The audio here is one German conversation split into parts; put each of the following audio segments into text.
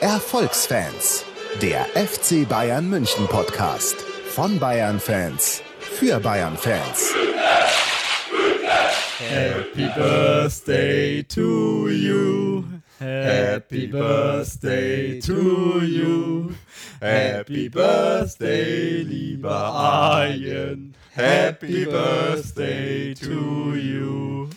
Erfolgsfans, der FC Bayern München Podcast von Bayern Fans für Bayern Fans. Happy Birthday to you. Happy Birthday to you. Happy Birthday, lieber Arjen. Happy Birthday to you.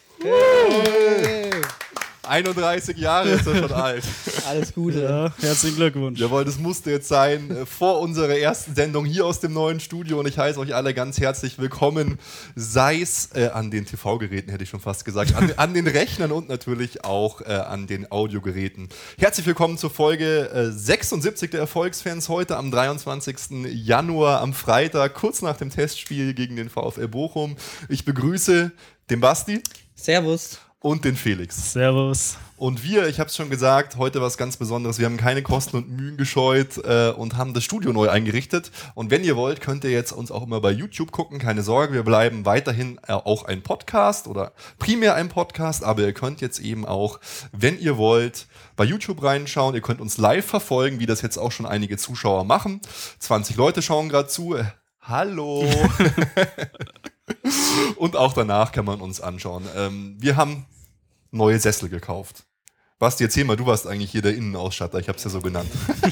31 Jahre ist er schon alt. Alles Gute. Ja, herzlichen Glückwunsch. Jawohl, das musste jetzt sein äh, vor unserer ersten Sendung hier aus dem neuen Studio und ich heiße euch alle ganz herzlich willkommen, sei es äh, an den TV-Geräten, hätte ich schon fast gesagt, an, an den Rechnern und natürlich auch äh, an den Audiogeräten. Herzlich willkommen zur Folge äh, 76 der Erfolgsfans heute am 23. Januar am Freitag, kurz nach dem Testspiel gegen den VfL Bochum. Ich begrüße den Basti Servus. Und den Felix. Servus. Und wir, ich habe es schon gesagt, heute was ganz Besonderes. Wir haben keine Kosten und Mühen gescheut äh, und haben das Studio neu eingerichtet. Und wenn ihr wollt, könnt ihr jetzt uns auch immer bei YouTube gucken. Keine Sorge, wir bleiben weiterhin äh, auch ein Podcast oder primär ein Podcast. Aber ihr könnt jetzt eben auch, wenn ihr wollt, bei YouTube reinschauen. Ihr könnt uns live verfolgen, wie das jetzt auch schon einige Zuschauer machen. 20 Leute schauen gerade zu. Äh, hallo. und auch danach kann man uns anschauen. Ähm, wir haben neue Sessel gekauft. Basti, erzähl mal, du warst eigentlich hier der Innenausstatter, ich habe es ja so genannt.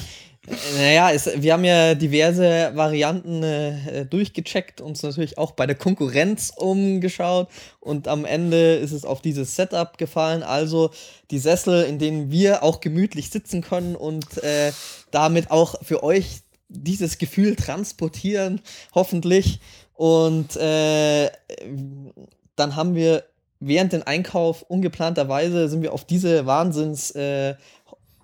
Naja, es, wir haben ja diverse Varianten äh, durchgecheckt, uns natürlich auch bei der Konkurrenz umgeschaut und am Ende ist es auf dieses Setup gefallen. Also die Sessel, in denen wir auch gemütlich sitzen können und äh, damit auch für euch dieses Gefühl transportieren, hoffentlich. Und äh, dann haben wir während den Einkauf ungeplanterweise sind wir auf diese Wahnsinns äh,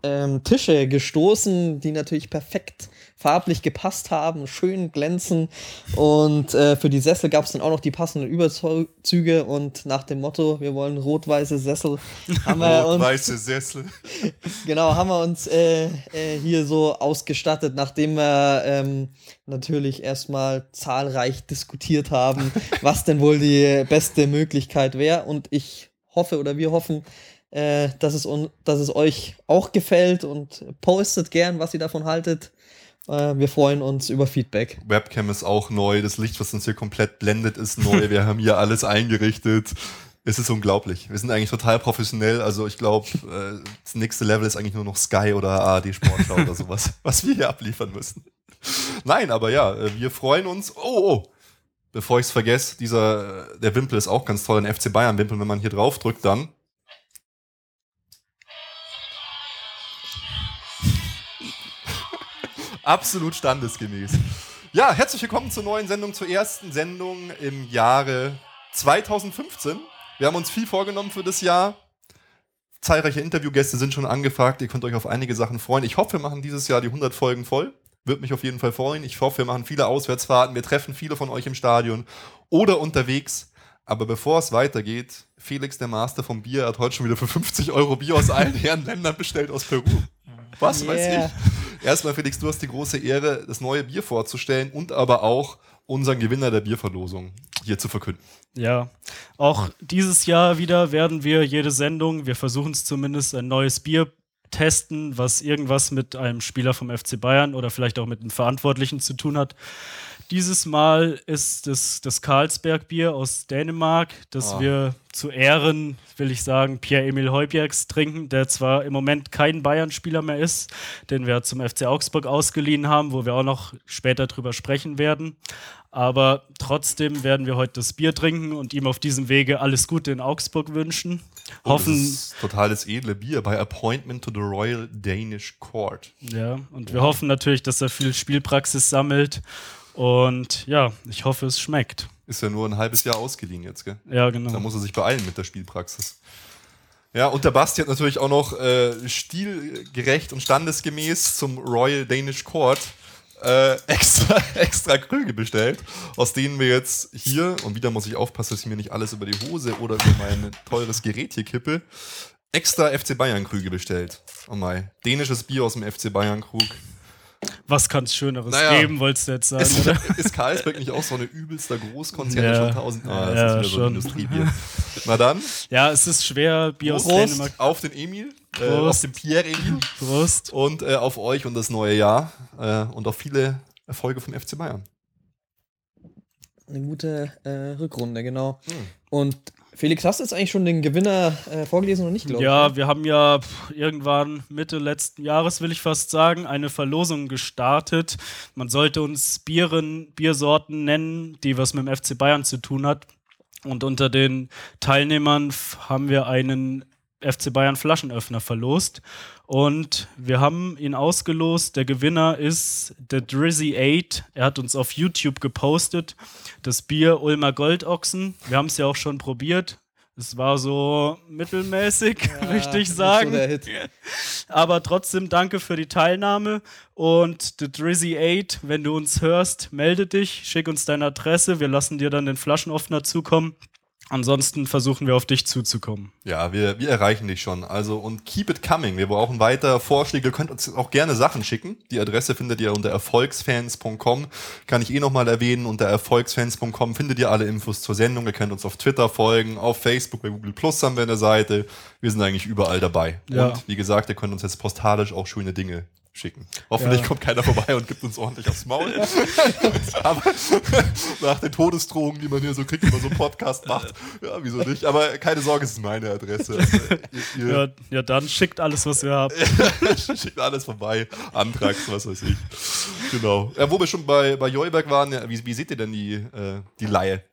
ähm, Tische gestoßen, die natürlich perfekt farblich gepasst haben, schön glänzen. Und äh, für die Sessel gab es dann auch noch die passenden Überzüge. Und nach dem Motto, wir wollen rot-weiße Sessel, haben wir uns, Weiße Sessel. genau, haben wir uns äh, äh, hier so ausgestattet, nachdem wir ähm, natürlich erstmal zahlreich diskutiert haben, was denn wohl die beste Möglichkeit wäre. Und ich hoffe oder wir hoffen, äh, dass, es un dass es euch auch gefällt und postet gern, was ihr davon haltet. Äh, wir freuen uns über Feedback. Webcam ist auch neu, das Licht, was uns hier komplett blendet, ist neu. Wir haben hier alles eingerichtet. Es ist unglaublich. Wir sind eigentlich total professionell. Also ich glaube, äh, das nächste Level ist eigentlich nur noch Sky oder ARD Sportschau oder sowas, was wir hier abliefern müssen. Nein, aber ja, äh, wir freuen uns. Oh, oh. Bevor ich es vergesse, dieser, der Wimpel ist auch ganz toll, ein FC Bayern Wimpel, wenn man hier drauf drückt, dann Absolut standesgemäß. Ja, herzlich willkommen zur neuen Sendung, zur ersten Sendung im Jahre 2015. Wir haben uns viel vorgenommen für das Jahr. Zahlreiche Interviewgäste sind schon angefragt. Ihr könnt euch auf einige Sachen freuen. Ich hoffe, wir machen dieses Jahr die 100 Folgen voll. Würde mich auf jeden Fall freuen. Ich hoffe, wir machen viele Auswärtsfahrten. Wir treffen viele von euch im Stadion oder unterwegs. Aber bevor es weitergeht, Felix, der Master vom Bier, hat heute schon wieder für 50 Euro Bier aus allen Herren Ländern bestellt aus Peru. Was weiß Yeah. ich? Erstmal, Felix, du hast die große Ehre, das neue Bier vorzustellen und aber auch unseren Gewinner der Bierverlosung hier zu verkünden. Ja, auch dieses Jahr wieder werden wir jede Sendung, wir versuchen es zumindest, ein neues Bier testen, was irgendwas mit einem Spieler vom FC Bayern oder vielleicht auch mit einem Verantwortlichen zu tun hat. Dieses Mal ist es das Carlsberg-Bier aus Dänemark, das Oh. wir zu Ehren, will ich sagen, Pierre-Emil Heubjergs trinken, der zwar im Moment kein Bayern-Spieler mehr ist, den wir zum FC Augsburg ausgeliehen haben, wo wir auch noch später drüber sprechen werden. Aber trotzdem werden wir heute das Bier trinken und ihm auf diesem Wege alles Gute in Augsburg wünschen. Hoffen, Das ist total das edle Bier bei Appointment to the Royal Danish Court. ja, und wir hoffen natürlich, dass er viel Spielpraxis sammelt. Und ja, ich hoffe, es schmeckt. Ist ja nur ein halbes Jahr ausgeliehen jetzt, gell? Ja, Da genau. muss er sich beeilen mit der Spielpraxis. Ja, und der Basti hat natürlich auch noch äh, stilgerecht und standesgemäß zum Royal Danish Court äh, extra, extra Krüge bestellt, aus denen wir jetzt hier, und wieder muss ich aufpassen, dass ich mir nicht alles über die Hose oder über mein teures Gerät hier kippe, extra FC Bayern Krüge bestellt. Oh mein, dänisches Bier aus dem FC Bayern Krug. Was kann es Schöneres Naja. geben, wolltest du jetzt sagen, Ist, oder? ist Karlsberg nicht auch so eine übelster Großkonzern? Ja. Schon tausend. Ah, das Ja, ist wieder so ein schon. Industriebier. Na dann, Ja, es ist schwer, Bier aus Prost Dänemark. auf den Emil, äh, auf den Pierre Emil Prost. und äh, auf euch und das neue Jahr äh, und auf viele Erfolge vom FC Bayern. Eine gute äh, Rückrunde, genau. Hm. Und Felix, hast du jetzt eigentlich schon den Gewinner äh, vorgelesen oder nicht, glaube ich? Ja, wir haben ja pff, irgendwann Mitte letzten Jahres, will ich fast sagen, eine Verlosung gestartet. Man sollte uns Bieren, Biersorten nennen, die was mit dem FC Bayern zu tun hat. Und unter den Teilnehmern haben wir einen FC Bayern Flaschenöffner verlost. Und wir haben ihn ausgelost. Der Gewinner ist der Drizzy 8. Er hat uns auf YouTube gepostet. Das Bier Ulmer Goldochsen. Wir haben es ja auch schon probiert. Es war so mittelmäßig, Ja, möchte ich sagen. So. Aber trotzdem danke für die Teilnahme. Und The Drizzy 8, wenn du uns hörst, melde dich, schick uns deine Adresse. Wir lassen dir dann den Flaschenoffner zukommen. Ansonsten versuchen wir auf dich zuzukommen. Ja, wir, wir erreichen dich schon. Also und keep it coming. Wir brauchen weiter Vorschläge. Ihr könnt uns auch gerne Sachen schicken. Die Adresse findet ihr unter erfolgsfans.com. Kann ich eh nochmal erwähnen. Unter erfolgsfans.com findet ihr alle Infos zur Sendung. Ihr könnt uns auf Twitter folgen, auf Facebook, bei Google Plus haben wir eine Seite. Wir sind eigentlich überall dabei. Ja. Und wie gesagt, ihr könnt uns jetzt postalisch auch schöne Dinge schicken. Hoffentlich Ja. kommt keiner vorbei und gibt uns ordentlich aufs Maul. Aber nach den Todesdrohungen, die man hier so kriegt, wenn man so einen Podcast macht, ja, wieso nicht? Aber keine Sorge, es ist meine Adresse. Also, ihr, ihr Ja, ja, dann schickt alles, was wir haben. schickt alles vorbei, Antrags, was weiß ich. Genau. Ja, wo wir schon bei, bei Joyberg waren, wie, wie seht ihr denn die, äh, die Laie?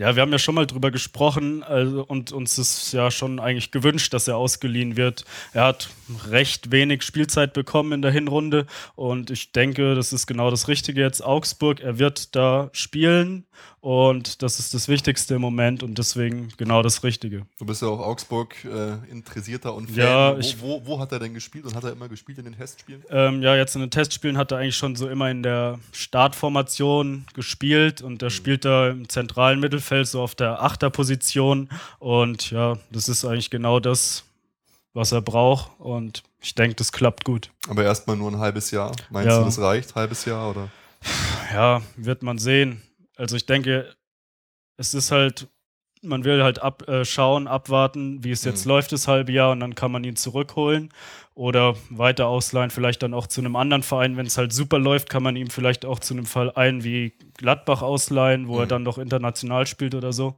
Ja, wir haben ja schon mal drüber gesprochen also, und uns ist ja schon eigentlich gewünscht, dass er ausgeliehen wird. Er hat recht wenig Spielzeit bekommen in der Hinrunde und ich denke, das ist genau das Richtige jetzt. Augsburg, er wird da spielen und das ist das Wichtigste im Moment und deswegen genau das Richtige. Du bist ja auch Augsburg äh, interessierter und Fan. Ja, wo, wo, wo hat er denn gespielt und hat er immer gespielt in den Testspielen? Ähm, ja, jetzt in den Testspielen hat er eigentlich schon so immer in der Startformation gespielt und er spielt da im zentralen Mittelfeld, so auf der Achterposition. Und ja, das ist eigentlich genau das, was er braucht. Und ich denke, das klappt gut. Aber erstmal nur ein halbes Jahr. Meinst Ja. du, das reicht? Halbes Jahr oder? Ja, wird man sehen. Also ich denke, es ist halt, man will halt ab, äh, schauen, abwarten, wie es jetzt Mhm. läuft, das halbe Jahr, und dann kann man ihn zurückholen oder weiter ausleihen, vielleicht dann auch zu einem anderen Verein. Wenn es halt super läuft, kann man ihm vielleicht auch zu einem Verein wie Gladbach ausleihen, wo er Mhm. dann noch international spielt oder so.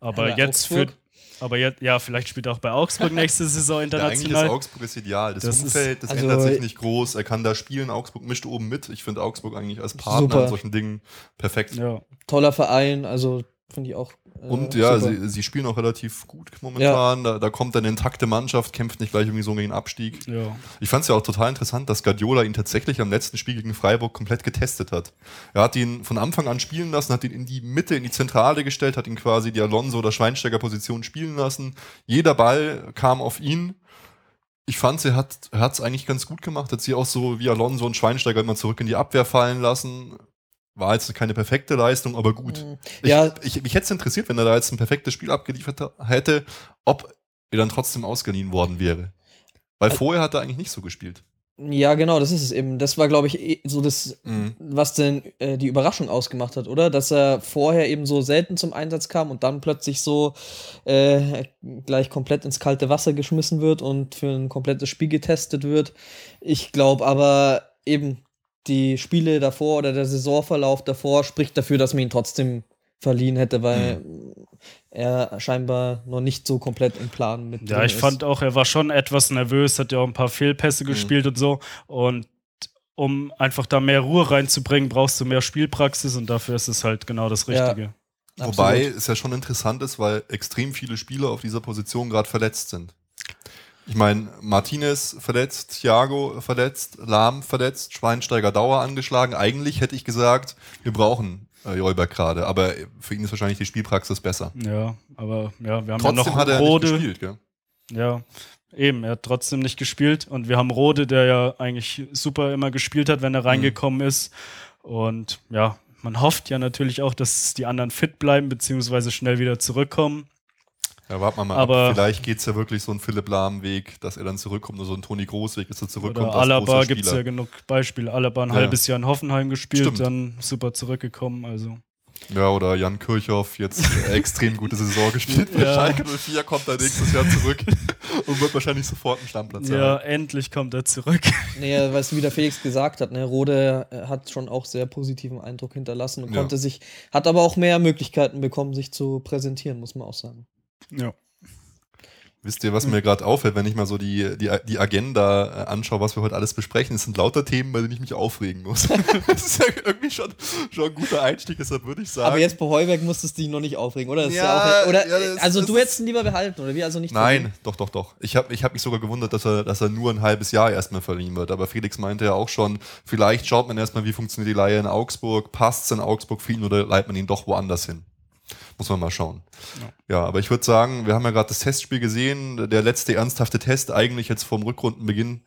Aber Ja, jetzt für, Augsburg. Aber jetzt, ja, vielleicht spielt er auch bei Augsburg nächste Saison Ja, eigentlich ist international. Augsburg ist ideal. Das, Das Umfeld, das also- ändert sich nicht groß. Er kann da spielen. Augsburg mischt oben mit. Ich finde Augsburg eigentlich als Partner Super. in solchen Dingen perfekt. ja. Toller Verein, also finde ich auch. äh, Und ja, super. sie, sie spielen auch relativ gut momentan. Da, da kommt eine intakte Mannschaft, kämpft nicht gleich irgendwie so gegen den Abstieg. ja. Ich fand es ja auch total interessant, dass Guardiola ihn tatsächlich am letzten Spiel gegen Freiburg komplett getestet hat. Er hat ihn von Anfang an spielen lassen, hat ihn in die Mitte, in die Zentrale gestellt, hat ihn quasi die Alonso- oder Schweinsteiger-Position spielen lassen. Jeder Ball kam auf ihn. Ich fand, er hat es eigentlich ganz gut gemacht, hat sie auch so wie Alonso und Schweinsteiger immer zurück in die Abwehr fallen lassen. War jetzt keine perfekte Leistung, aber gut. Mhm. Ich, Ja. ich, mich hätte es interessiert, wenn er da jetzt ein perfektes Spiel abgeliefert hätte, ob er dann trotzdem ausgeliehen worden wäre. Weil Ä- vorher hat er eigentlich nicht so gespielt. Ja, genau, das ist es eben. Das war, glaube ich, eh so das, Mhm. was denn äh, die Überraschung ausgemacht hat, oder? Dass er vorher eben so selten zum Einsatz kam und dann plötzlich so äh, gleich komplett ins kalte Wasser geschmissen wird und für ein komplettes Spiel getestet wird. Ich glaube aber eben, die Spiele davor oder der Saisonverlauf davor spricht dafür, dass man ihn trotzdem verliehen hätte, weil er scheinbar noch nicht so komplett im Plan mit Ja, drin ich ist. fand auch, er war schon etwas nervös, hat ja auch ein paar Fehlpässe gespielt und so. Und um einfach da mehr Ruhe reinzubringen, brauchst du mehr Spielpraxis und dafür ist es halt genau das Ja. Richtige. Wobei Absolut. es ja schon interessant ist, weil extrem viele Spieler auf dieser Position gerade verletzt sind. Ich meine, Martinez verletzt, Thiago verletzt, Lahm verletzt, Schweinsteiger Dauer angeschlagen. Eigentlich hätte ich gesagt, wir brauchen äh, Jolberg gerade, aber für ihn ist wahrscheinlich die Spielpraxis besser. Ja, aber ja, wir haben Trotzdem ja noch hat er Rode. nicht gespielt, gell? Ja, eben, er hat trotzdem nicht gespielt. Und wir haben Rode, der ja eigentlich super immer gespielt hat, wenn er reingekommen ist. Und ja, man hofft ja natürlich auch, dass die anderen fit bleiben, beziehungsweise schnell wieder zurückkommen. Ja, warten wir mal Aber- ab. Vielleicht geht es ja wirklich so einen Philipp Lahm-Weg, dass er dann zurückkommt, oder so ein Toni Groß-Weg, dass er zurückkommt. Oder als Alaba gibt es ja genug Beispiele. Alaba ein Ja. halbes Jahr in Hoffenheim gespielt, Stimmt. dann super zurückgekommen. Also Ja, oder Jan Kirchhoff, jetzt extrem gute Saison gespielt. Bei Ja. Schalke 04 kommt er nächstes Jahr zurück und wird wahrscheinlich sofort einen Stammplatz ja, haben. endlich kommt er zurück. Nee, was wie der Felix gesagt hat, ne, Rode äh, hat schon auch sehr positiven Eindruck hinterlassen und Ja. konnte sich, hat aber auch mehr Möglichkeiten bekommen, sich zu präsentieren, muss man auch sagen. Ja. Wisst ihr, was mir gerade auffällt, wenn ich mal so die, die, die Agenda äh, anschaue, was wir heute alles besprechen? Es sind lauter Themen, bei denen ich mich aufregen muss. das ist ja irgendwie schon, schon ein guter Einstieg, deshalb würde ich sagen. Aber jetzt bei Heuberg musstest du dich noch nicht aufregen, oder? Ist Ja, auch, oder ja, das- also das du hättest ihn lieber behalten, oder wie? Also nicht Nein, doch, doch, doch. Ich habe ich hab mich sogar gewundert, dass er, dass er nur ein halbes Jahr erstmal verliehen wird. Aber Felix meinte ja auch schon, vielleicht schaut man erstmal, wie funktioniert die Leihe in Augsburg, passt es in Augsburg für ihn oder leitet man ihn doch woanders hin. Muss man mal schauen. Ja, aber ich würde sagen, wir haben ja gerade das Testspiel gesehen, der letzte ernsthafte Test, eigentlich jetzt vom Rückrundenbeginn.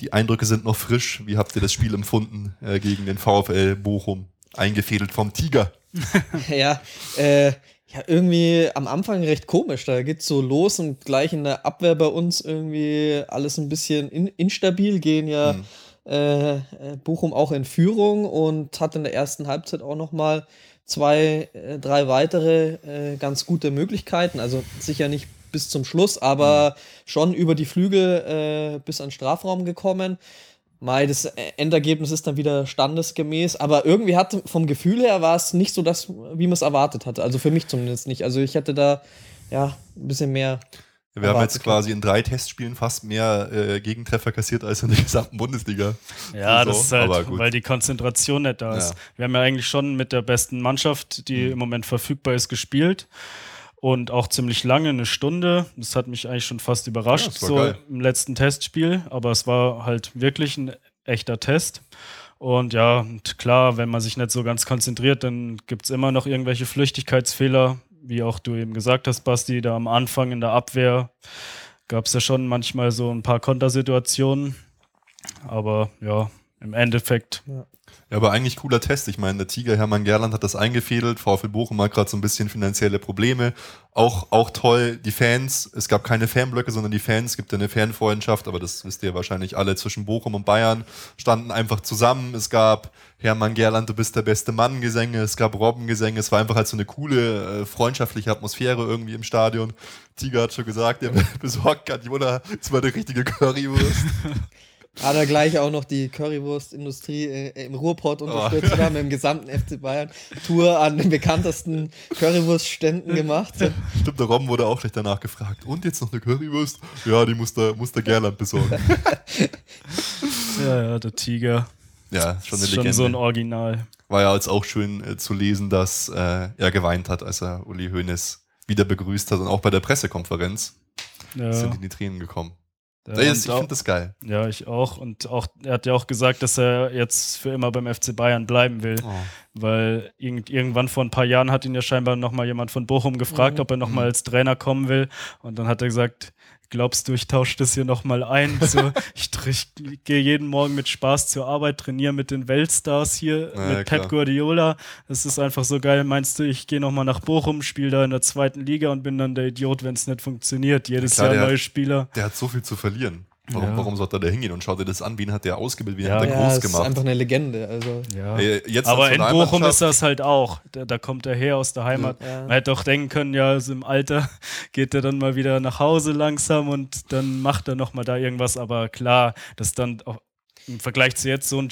Die Eindrücke sind noch frisch. Wie habt ihr das Spiel empfunden äh, gegen den VfL Bochum? Eingefädelt vom Tiger. Ja, äh, ja, irgendwie am Anfang recht komisch. Da geht's so los und gleich in der Abwehr bei uns irgendwie alles ein bisschen in, instabil, gehen ja Mhm. äh, Bochum auch in Führung und hat in der ersten Halbzeit auch noch mal zwei, äh, drei weitere äh, ganz gute Möglichkeiten. Also sicher nicht bis zum Schluss, aber schon über die Flügel äh, bis an den Strafraum gekommen. Mei, das Endergebnis ist dann wieder standesgemäß, aber irgendwie hat vom Gefühl her war es nicht so das, wie man es erwartet hatte. Also für mich zumindest nicht. Also ich hätte da ja ein bisschen mehr. Wir haben Erwartet jetzt quasi in drei Testspielen fast mehr äh, Gegentreffer kassiert als in der gesamten Bundesliga. Ja, So, das ist aber halt, gut. weil die Konzentration nicht da ist. Ja. Wir haben ja eigentlich schon mit der besten Mannschaft, die Mhm. im Moment verfügbar ist, gespielt. Und auch ziemlich lange, eine Stunde. Das hat mich eigentlich schon fast überrascht, Ja, so geil. im letzten Testspiel. Aber es war halt wirklich ein echter Test. Und ja, und klar, wenn man sich nicht so ganz konzentriert, dann gibt es immer noch irgendwelche Flüchtigkeitsfehler, wie auch du eben gesagt hast, Basti, da am Anfang in der Abwehr gab es ja schon manchmal so ein paar Kontersituationen. Aber ja, im Endeffekt, Ja, aber eigentlich cooler Test. Ich meine, der Tiger Hermann Gerland hat das eingefädelt. VfL Bochum hat gerade so ein bisschen finanzielle Probleme. Auch, auch toll, die Fans. Es gab keine Fanblöcke, sondern die Fans. Es gibt ja eine Fanfreundschaft, aber das wisst ihr wahrscheinlich alle. Zwischen Bochum und Bayern standen einfach zusammen. Es gab Hermann Gerland, du bist der beste Mann Gesänge. Es gab Robbengesänge. Es war einfach halt so eine coole, äh, freundschaftliche Atmosphäre irgendwie im Stadion. Tiger hat schon gesagt, er besorgt Guardiola. Das war eine richtige Currywurst. Hat er gleich auch noch die Currywurstindustrie äh, im Ruhrpott Oh. unterstützt, oder? Mit dem gesamten FC Bayern Tour an den bekanntesten Currywurstständen gemacht. Stimmt, der Robben wurde auch gleich danach gefragt. Und jetzt noch eine Currywurst? Ja, die muss der, muss der Gerland besorgen. ja, ja, der Tiger Ja, schon eine ist Legende. schon so ein Original. War ja jetzt auch schön äh, zu lesen, dass äh, er geweint hat, als er Uli Hoeneß wieder begrüßt hat und auch bei der Pressekonferenz Ja, sind in die Tränen gekommen. Ja, Ja, ich finde das geil. ja, ich auch. Und auch, er hat ja auch gesagt, dass er jetzt für immer beim FC Bayern bleiben will. Weil irgend, irgendwann vor ein paar Jahren hat ihn ja scheinbar nochmal jemand von Bochum gefragt, ob er nochmal als Trainer kommen will. Und dann hat er gesagt, glaubst du, ich tausche das hier nochmal ein? So, ich, ich gehe jeden Morgen mit Spaß zur Arbeit, trainiere mit den Weltstars hier, Ja, mit ja, Pep klar. Guardiola. Das ist einfach so geil. Meinst du, ich gehe nochmal nach Bochum, spiele da in der zweiten Liga und bin dann der Idiot, wenn es nicht funktioniert? Jedes klar, Jahr neue Spieler. Der hat so viel zu verlieren. Warum, Ja. warum sollte er da hingehen und schaut dir das an? Wen hat der ausgebildet? Wen Ja. hat er Ja, groß es ist gemacht? einfach eine Legende. Also. Ja. Jetzt Aber in Bochum ist das halt auch. Da, da kommt er her aus der Heimat. Ja. Man hätte doch denken können, ja, also im Alter geht er dann mal wieder nach Hause langsam und dann macht er nochmal da irgendwas. Aber klar, das ist dann auch im Vergleich zu jetzt so ein,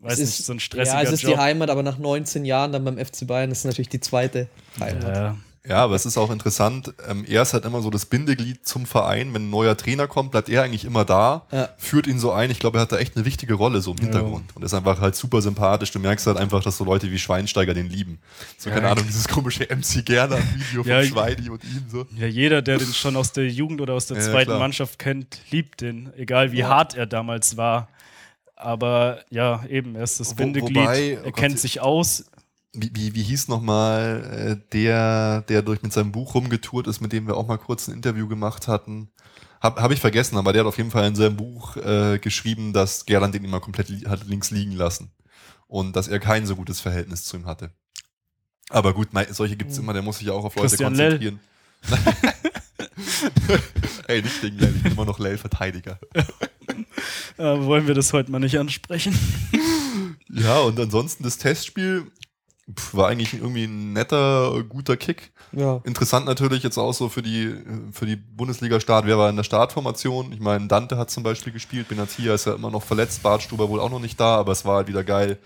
weiß Es nicht, ist, so ein stressiger ja, es ist Job. die Heimat, aber nach 19 Jahren dann beim FC Bayern ist es natürlich die zweite Heimat. ja, Ja, aber es ist auch interessant. Ähm, er ist halt immer so das Bindeglied zum Verein. Wenn ein neuer Trainer kommt, bleibt er eigentlich immer da, Ja. führt ihn so ein. Ich glaube, er hat da echt eine wichtige Rolle so im Hintergrund. Und ist einfach halt super sympathisch. Du merkst halt einfach, dass so Leute wie Schweinsteiger den lieben. So, keine Ja. Ahnung, dieses komische MC Gerner-Video von Ja, Schweini und ihm so. ja, jeder, der den schon aus der Jugend oder aus der Ja, zweiten. Mannschaft kennt, liebt den. Egal wie Ja. hart er damals war. Aber ja, eben, er ist das Wo- Bindeglied. wobei- oh er kennt sich aus. Wie, wie, wie hieß nochmal äh, der, der durch mit seinem Buch rumgetourt ist, mit dem wir auch mal kurz ein Interview gemacht hatten? Hab, hab ich vergessen, aber der hat auf jeden Fall in seinem Buch äh, geschrieben, dass Gerland den immer komplett li hat links liegen lassen. Und dass er kein so gutes Verhältnis zu ihm hatte. Aber gut, solche gibt's immer, der muss sich ja auch auf Leute Christian Lell. konzentrieren. Ey, nicht wegen Lell, ich bin immer noch Lell-Verteidiger. Äh, wollen wir das heute mal nicht ansprechen? Ja, und ansonsten das Testspiel war eigentlich irgendwie ein netter, guter Kick. Ja. Interessant natürlich jetzt auch so für die, für die Bundesliga-Start. Wer war in der Startformation? Ich meine, Dante hat zum Beispiel gespielt, Benatia ist ja immer noch verletzt, Bartstuber wohl auch noch nicht da, aber es war halt wieder geil.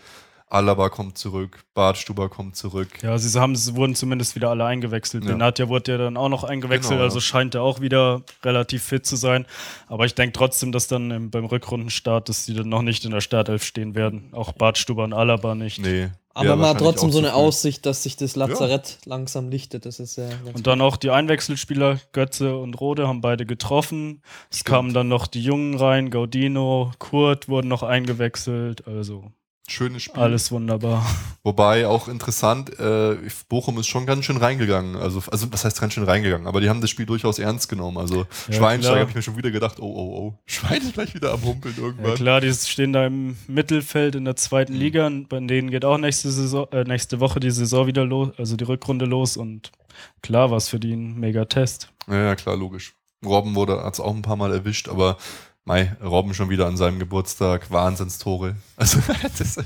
Alaba kommt zurück, Bartstuber kommt zurück. Ja, sie haben, sie wurden zumindest wieder alle eingewechselt. Ja. Benatia wurde ja dann auch noch eingewechselt, Genau, ja. also scheint er auch wieder relativ fit zu sein. Aber ich denke trotzdem, dass dann im, beim Rückrundenstart, dass die dann noch nicht in der Startelf stehen werden. Auch Bartstuber und Alaba nicht. Nee. Aber wär man hat trotzdem so eine früh. Aussicht, dass sich das Lazarett langsam lichtet. Das ist ja Und dann auch die Einwechselspieler Götze und Rode haben beide getroffen. Es Stimmt. kamen dann noch die Jungen rein, Gaudino, Kurt wurden noch eingewechselt. Also Schönes Spiel. alles wunderbar. Wobei auch interessant, äh, Bochum ist schon ganz schön reingegangen. Also, also was heißt ganz schön reingegangen? Aber die haben das Spiel durchaus ernst genommen. Also Ja, Schweinsteiger habe ich mir schon wieder gedacht, oh, oh, oh, Schwein ist gleich wieder am Humpeln Ja, irgendwann. klar, die stehen da im Mittelfeld in der zweiten Mhm. Liga und bei denen geht auch nächste, Saison, äh, nächste Woche die Saison wieder los, also die Rückrunde los und klar war es für die ein mega Test. Ja, ja, klar, logisch. Robben wurde, hat es auch ein paar Mal erwischt, aber Mai, Robben schon wieder an seinem Geburtstag, Wahnsinnstore. Also, das,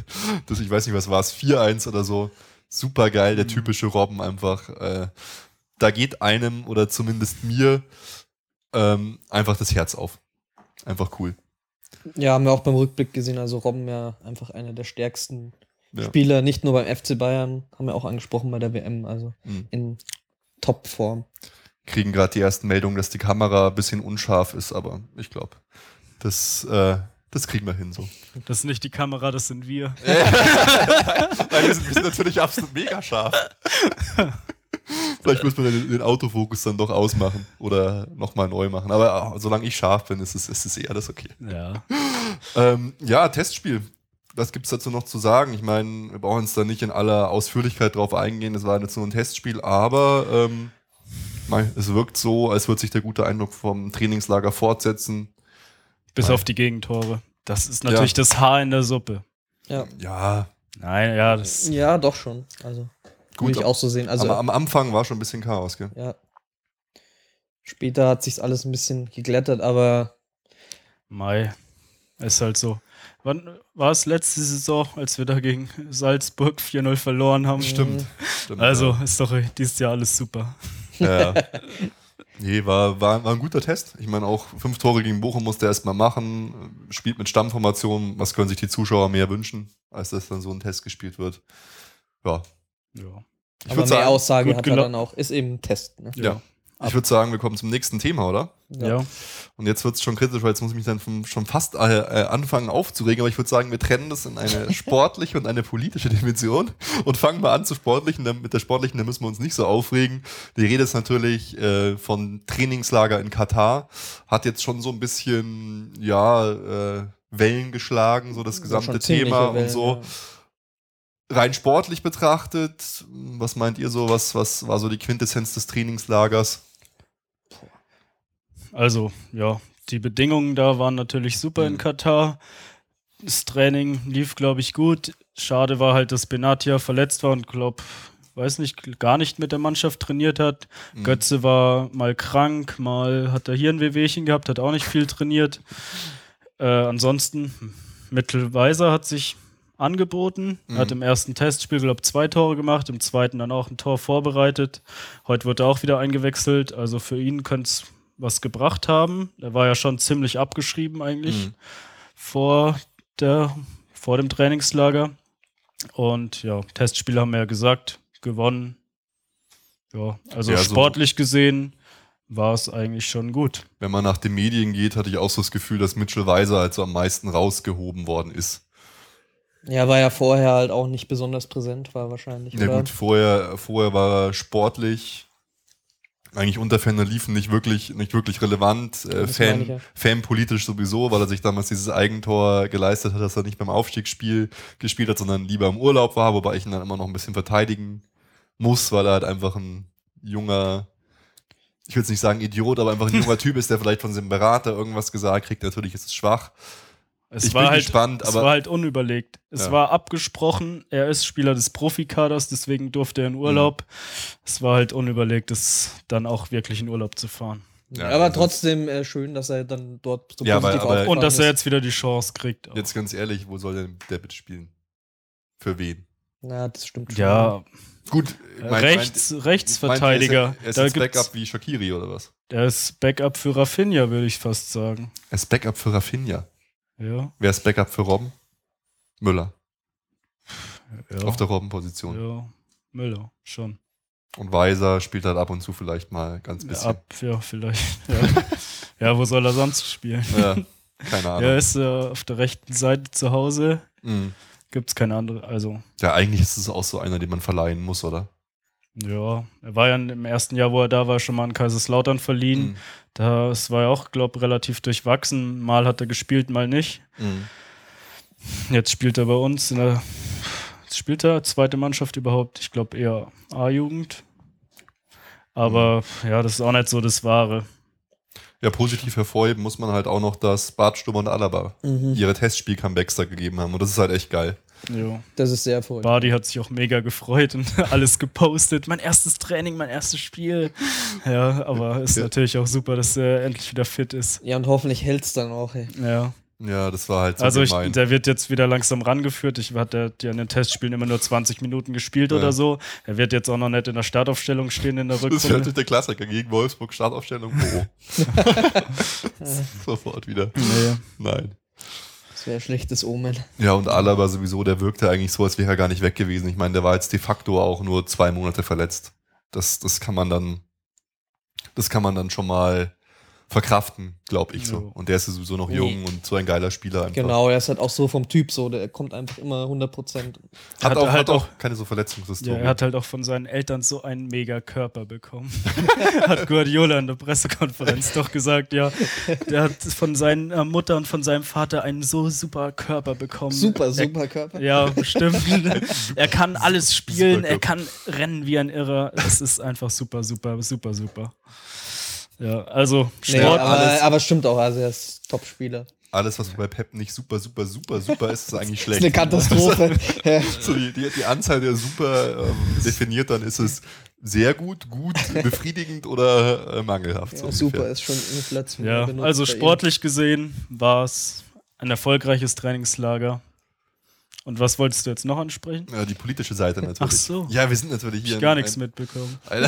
das, ich weiß nicht, was war es, 4-1 oder so. Super geil, der typische Robben einfach. Äh, da geht einem oder zumindest mir ähm, einfach das Herz auf. Einfach cool. Ja, haben wir auch beim Rückblick gesehen. Also Robben ja einfach einer der stärksten Ja. Spieler, nicht nur beim FC Bayern, haben wir auch angesprochen bei der WM, also Mhm. in Topform. Kriegen gerade die ersten Meldungen, dass die Kamera ein bisschen unscharf ist, aber ich glaube, das, äh, das kriegen wir hin so. Das ist nicht die Kamera, das sind wir. Nein, wir sind, wir sind natürlich absolut mega scharf. Vielleicht muss man den, den Autofokus dann doch ausmachen oder nochmal neu machen. Aber äh, solange ich scharf bin, ist es, ist es eh alles okay. Ja. Ähm, ja, Testspiel. Was gibt's dazu noch zu sagen? Ich meine, wir brauchen uns da nicht in aller Ausführlichkeit drauf eingehen. Es war jetzt nur ein Testspiel, aber ähm, mei, es wirkt so, als würde sich der gute Eindruck vom Trainingslager fortsetzen. Bis Nein. auf die Gegentore. Das ist natürlich das Haar in der Suppe. Ja. Ja, Nein, ja, das. Ja, doch schon. Also gut. würde ich auch so sehen. Also am, am Anfang war schon ein bisschen Chaos, gell? ja. Später hat sich alles ein bisschen geglättet, aber Mai. Ist halt so. Wann war es letzte Saison, als wir da gegen Salzburg 4-0 verloren haben? Stimmt. Stimmt Also ja. ist doch dieses Jahr alles super. Ja. Nee, war, war, war ein guter Test. Ich meine, auch fünf Tore gegen Bochum musste er erstmal machen. Spielt mit Stammformation. Was können sich die Zuschauer mehr wünschen, als dass dann so ein Test gespielt wird? Ja. Ja. Ich aber würde mehr sagen, Aussage gut hat er dann auch. Ist eben ein Test. Ne? ja. Ich würd sagen, wir kommen zum nächsten Thema, oder? Ja. Und jetzt wird es schon kritisch, weil jetzt muss ich mich dann vom, schon fast äh, äh, anfangen aufzuregen. Aber ich würde sagen, wir trennen das in eine sportliche und eine politische Dimension und fangen mal an zu sportlichen. Dann- Mit der sportlichen, da müssen wir uns nicht so aufregen. Die Rede ist natürlich äh, von Trainingslager in Katar. Hat jetzt schon so ein bisschen, ja, äh, Wellen geschlagen, so das gesamte Thema und Wellen, so. ja. Rein sportlich betrachtet, was meint ihr so? Was, was war so die Quintessenz des Trainingslagers? Also, ja, die Bedingungen da waren natürlich super in Mhm. Katar. Das Training lief, glaube ich, gut. Schade war halt, dass Benatia verletzt war und glaube, weiß nicht, gar nicht mit der Mannschaft trainiert hat. Mhm. Götze war mal krank, mal hat er hier ein Wehwehchen gehabt, hat auch nicht viel trainiert. Äh, ansonsten, Mittelweiser hat sich angeboten, Mhm. hat im ersten Testspiel, glaube ich, zwei Tore gemacht, im zweiten dann auch ein Tor vorbereitet. Heute wird er auch wieder eingewechselt, also für ihn könnte es was gebracht haben. Er war ja schon ziemlich abgeschrieben eigentlich Mhm. vor, der, vor dem Trainingslager. Und ja, Testspiele haben wir ja gesagt, gewonnen. Ja, also Ja, so- sportlich gesehen war es eigentlich schon gut. wenn man nach den Medien geht, hatte ich auch so das Gefühl, dass Mitchell Weiser halt so am meisten rausgehoben worden ist. Ja, war ja vorher halt auch nicht besonders präsent, war wahrscheinlich. Ja oder? gut, vorher, vorher war er sportlich, eigentlich unter Ferner liefen nicht wirklich, nicht wirklich relevant. Äh, Fan, ja. fanpolitisch sowieso, weil er sich damals dieses Eigentor geleistet hat, dass er nicht beim Aufstiegsspiel gespielt hat, sondern lieber im Urlaub war, wobei ich ihn dann immer noch ein bisschen verteidigen muss, weil er halt einfach ein junger, ich will jetzt nicht sagen Idiot, aber einfach ein junger Typ ist, der vielleicht von seinem Berater irgendwas gesagt kriegt. Natürlich ist es schwach. Es Ich war bin halt, gespannt, es aber- war halt unüberlegt. Es Ja. war abgesprochen, er ist Spieler des Profikaders, deswegen durfte er in Urlaub. Es war halt unüberlegt, es dann auch wirklich in Urlaub zu fahren. Ja, aber also- trotzdem äh, schön, dass er dann dort so Ja, positiv aber- aufgefallen Und dass er ist. jetzt wieder die Chance kriegt. Jetzt ganz ehrlich, wo soll denn der bitte spielen? Für wen? Ja, das stimmt schon. Ja, Gut, mein- Rechts, mein- Rechtsverteidiger. meint ihr, Er ist, da er ist gibt's, Backup wie Shakiri oder was? der ist Backup für Rafinha, würde ich fast sagen. Er ist Backup für Rafinha. Ja, Wer ist Backup für Robben? Müller. ja, Auf der Robben-Position. ja. Müller, schon. Und Weiser spielt halt ab und zu vielleicht mal ganz bisschen. ab, ja, vielleicht. Ja. ja, wo soll er sonst spielen? Ja, keine Ahnung. Er ist äh, auf der rechten Seite zu Hause. Mhm. Gibt es keine andere. Also, ja, eigentlich ist es auch so einer, den man verleihen muss, oder? Ja. Er war ja im ersten Jahr, wo er da war, schon mal in Kaiserslautern verliehen. Mhm. Das war ja auch, glaube ich, relativ durchwachsen. Mal hat er gespielt, mal nicht. Mhm. Jetzt spielt er bei uns in der. Jetzt spielt er zweite Mannschaft überhaupt. Ich glaube eher A-Jugend. Aber ja, das ist auch nicht so das Wahre. Ja, positiv hervorheben muss man halt auch noch, dass Bartstürmer und Alaba Mhm. ihre Testspiel-Comebacks da gegeben haben. Und das ist halt echt geil. Jo. Das ist sehr verrückt. Bardi hat sich auch mega gefreut und alles gepostet. Mein erstes Training, mein erstes Spiel. Ja, aber ist Ja. natürlich auch super, dass er endlich wieder fit ist. Ja, und hoffentlich hält es dann auch. Ey. Ja. Ja, das war halt so Also ich, der wird jetzt wieder langsam rangeführt. Ich hatte ja in den Testspielen immer nur 20 Minuten gespielt Ja. oder so. Er wird jetzt auch noch nicht in der Startaufstellung stehen in der das wäre Rückrunde. natürlich der Klassiker gegen Wolfsburg, Startaufstellung. Oh. Sofort wieder. Nee. Nein. Wäre schlechtes Omen. Ja, und Alaba sowieso, der wirkte eigentlich so, als wäre er gar nicht weg gewesen. Ich meine, der war jetzt de facto auch nur zwei Monate verletzt. Das, das kann man dann, das kann man dann schon mal verkraften, glaube ich so. Und der ist ja sowieso noch Nee. jung und so ein geiler Spieler einfach. Genau, er ist halt auch so vom Typ so, der kommt einfach immer 100 Prozent. Hat, Hat auch, er hat halt auch keine so Verletzungshistorie. Ja, er hat halt auch von seinen Eltern so einen mega Körper bekommen. hat Guardiola in der Pressekonferenz doch gesagt, ja. Der hat von seiner Mutter und von seinem Vater einen so super Körper bekommen. Super, super Körper. Er, ja, bestimmt. er kann alles spielen, er kann rennen wie ein Irrer. Es ist einfach super, super, super, super. Ja, also Nee, Sport, aber, alles. aber stimmt auch, also er ist Top-Spieler. Alles, was bei Pep nicht super, super, super, super ist, ist eigentlich Das schlecht. ist eine Katastrophe. So die, die, die Anzahl der super ähm, definiert, dann ist es sehr gut, gut, befriedigend oder äh, mangelhaft. so Ja, ungefähr. super, ist schon inflationär. Ja, also sportlich gesehen war es ein erfolgreiches Trainingslager. Und was wolltest du jetzt noch ansprechen? Ja, die politische Seite natürlich. Ach so. Ja, wir sind natürlich hier Ich gar ein, nichts mitbekommen. ein,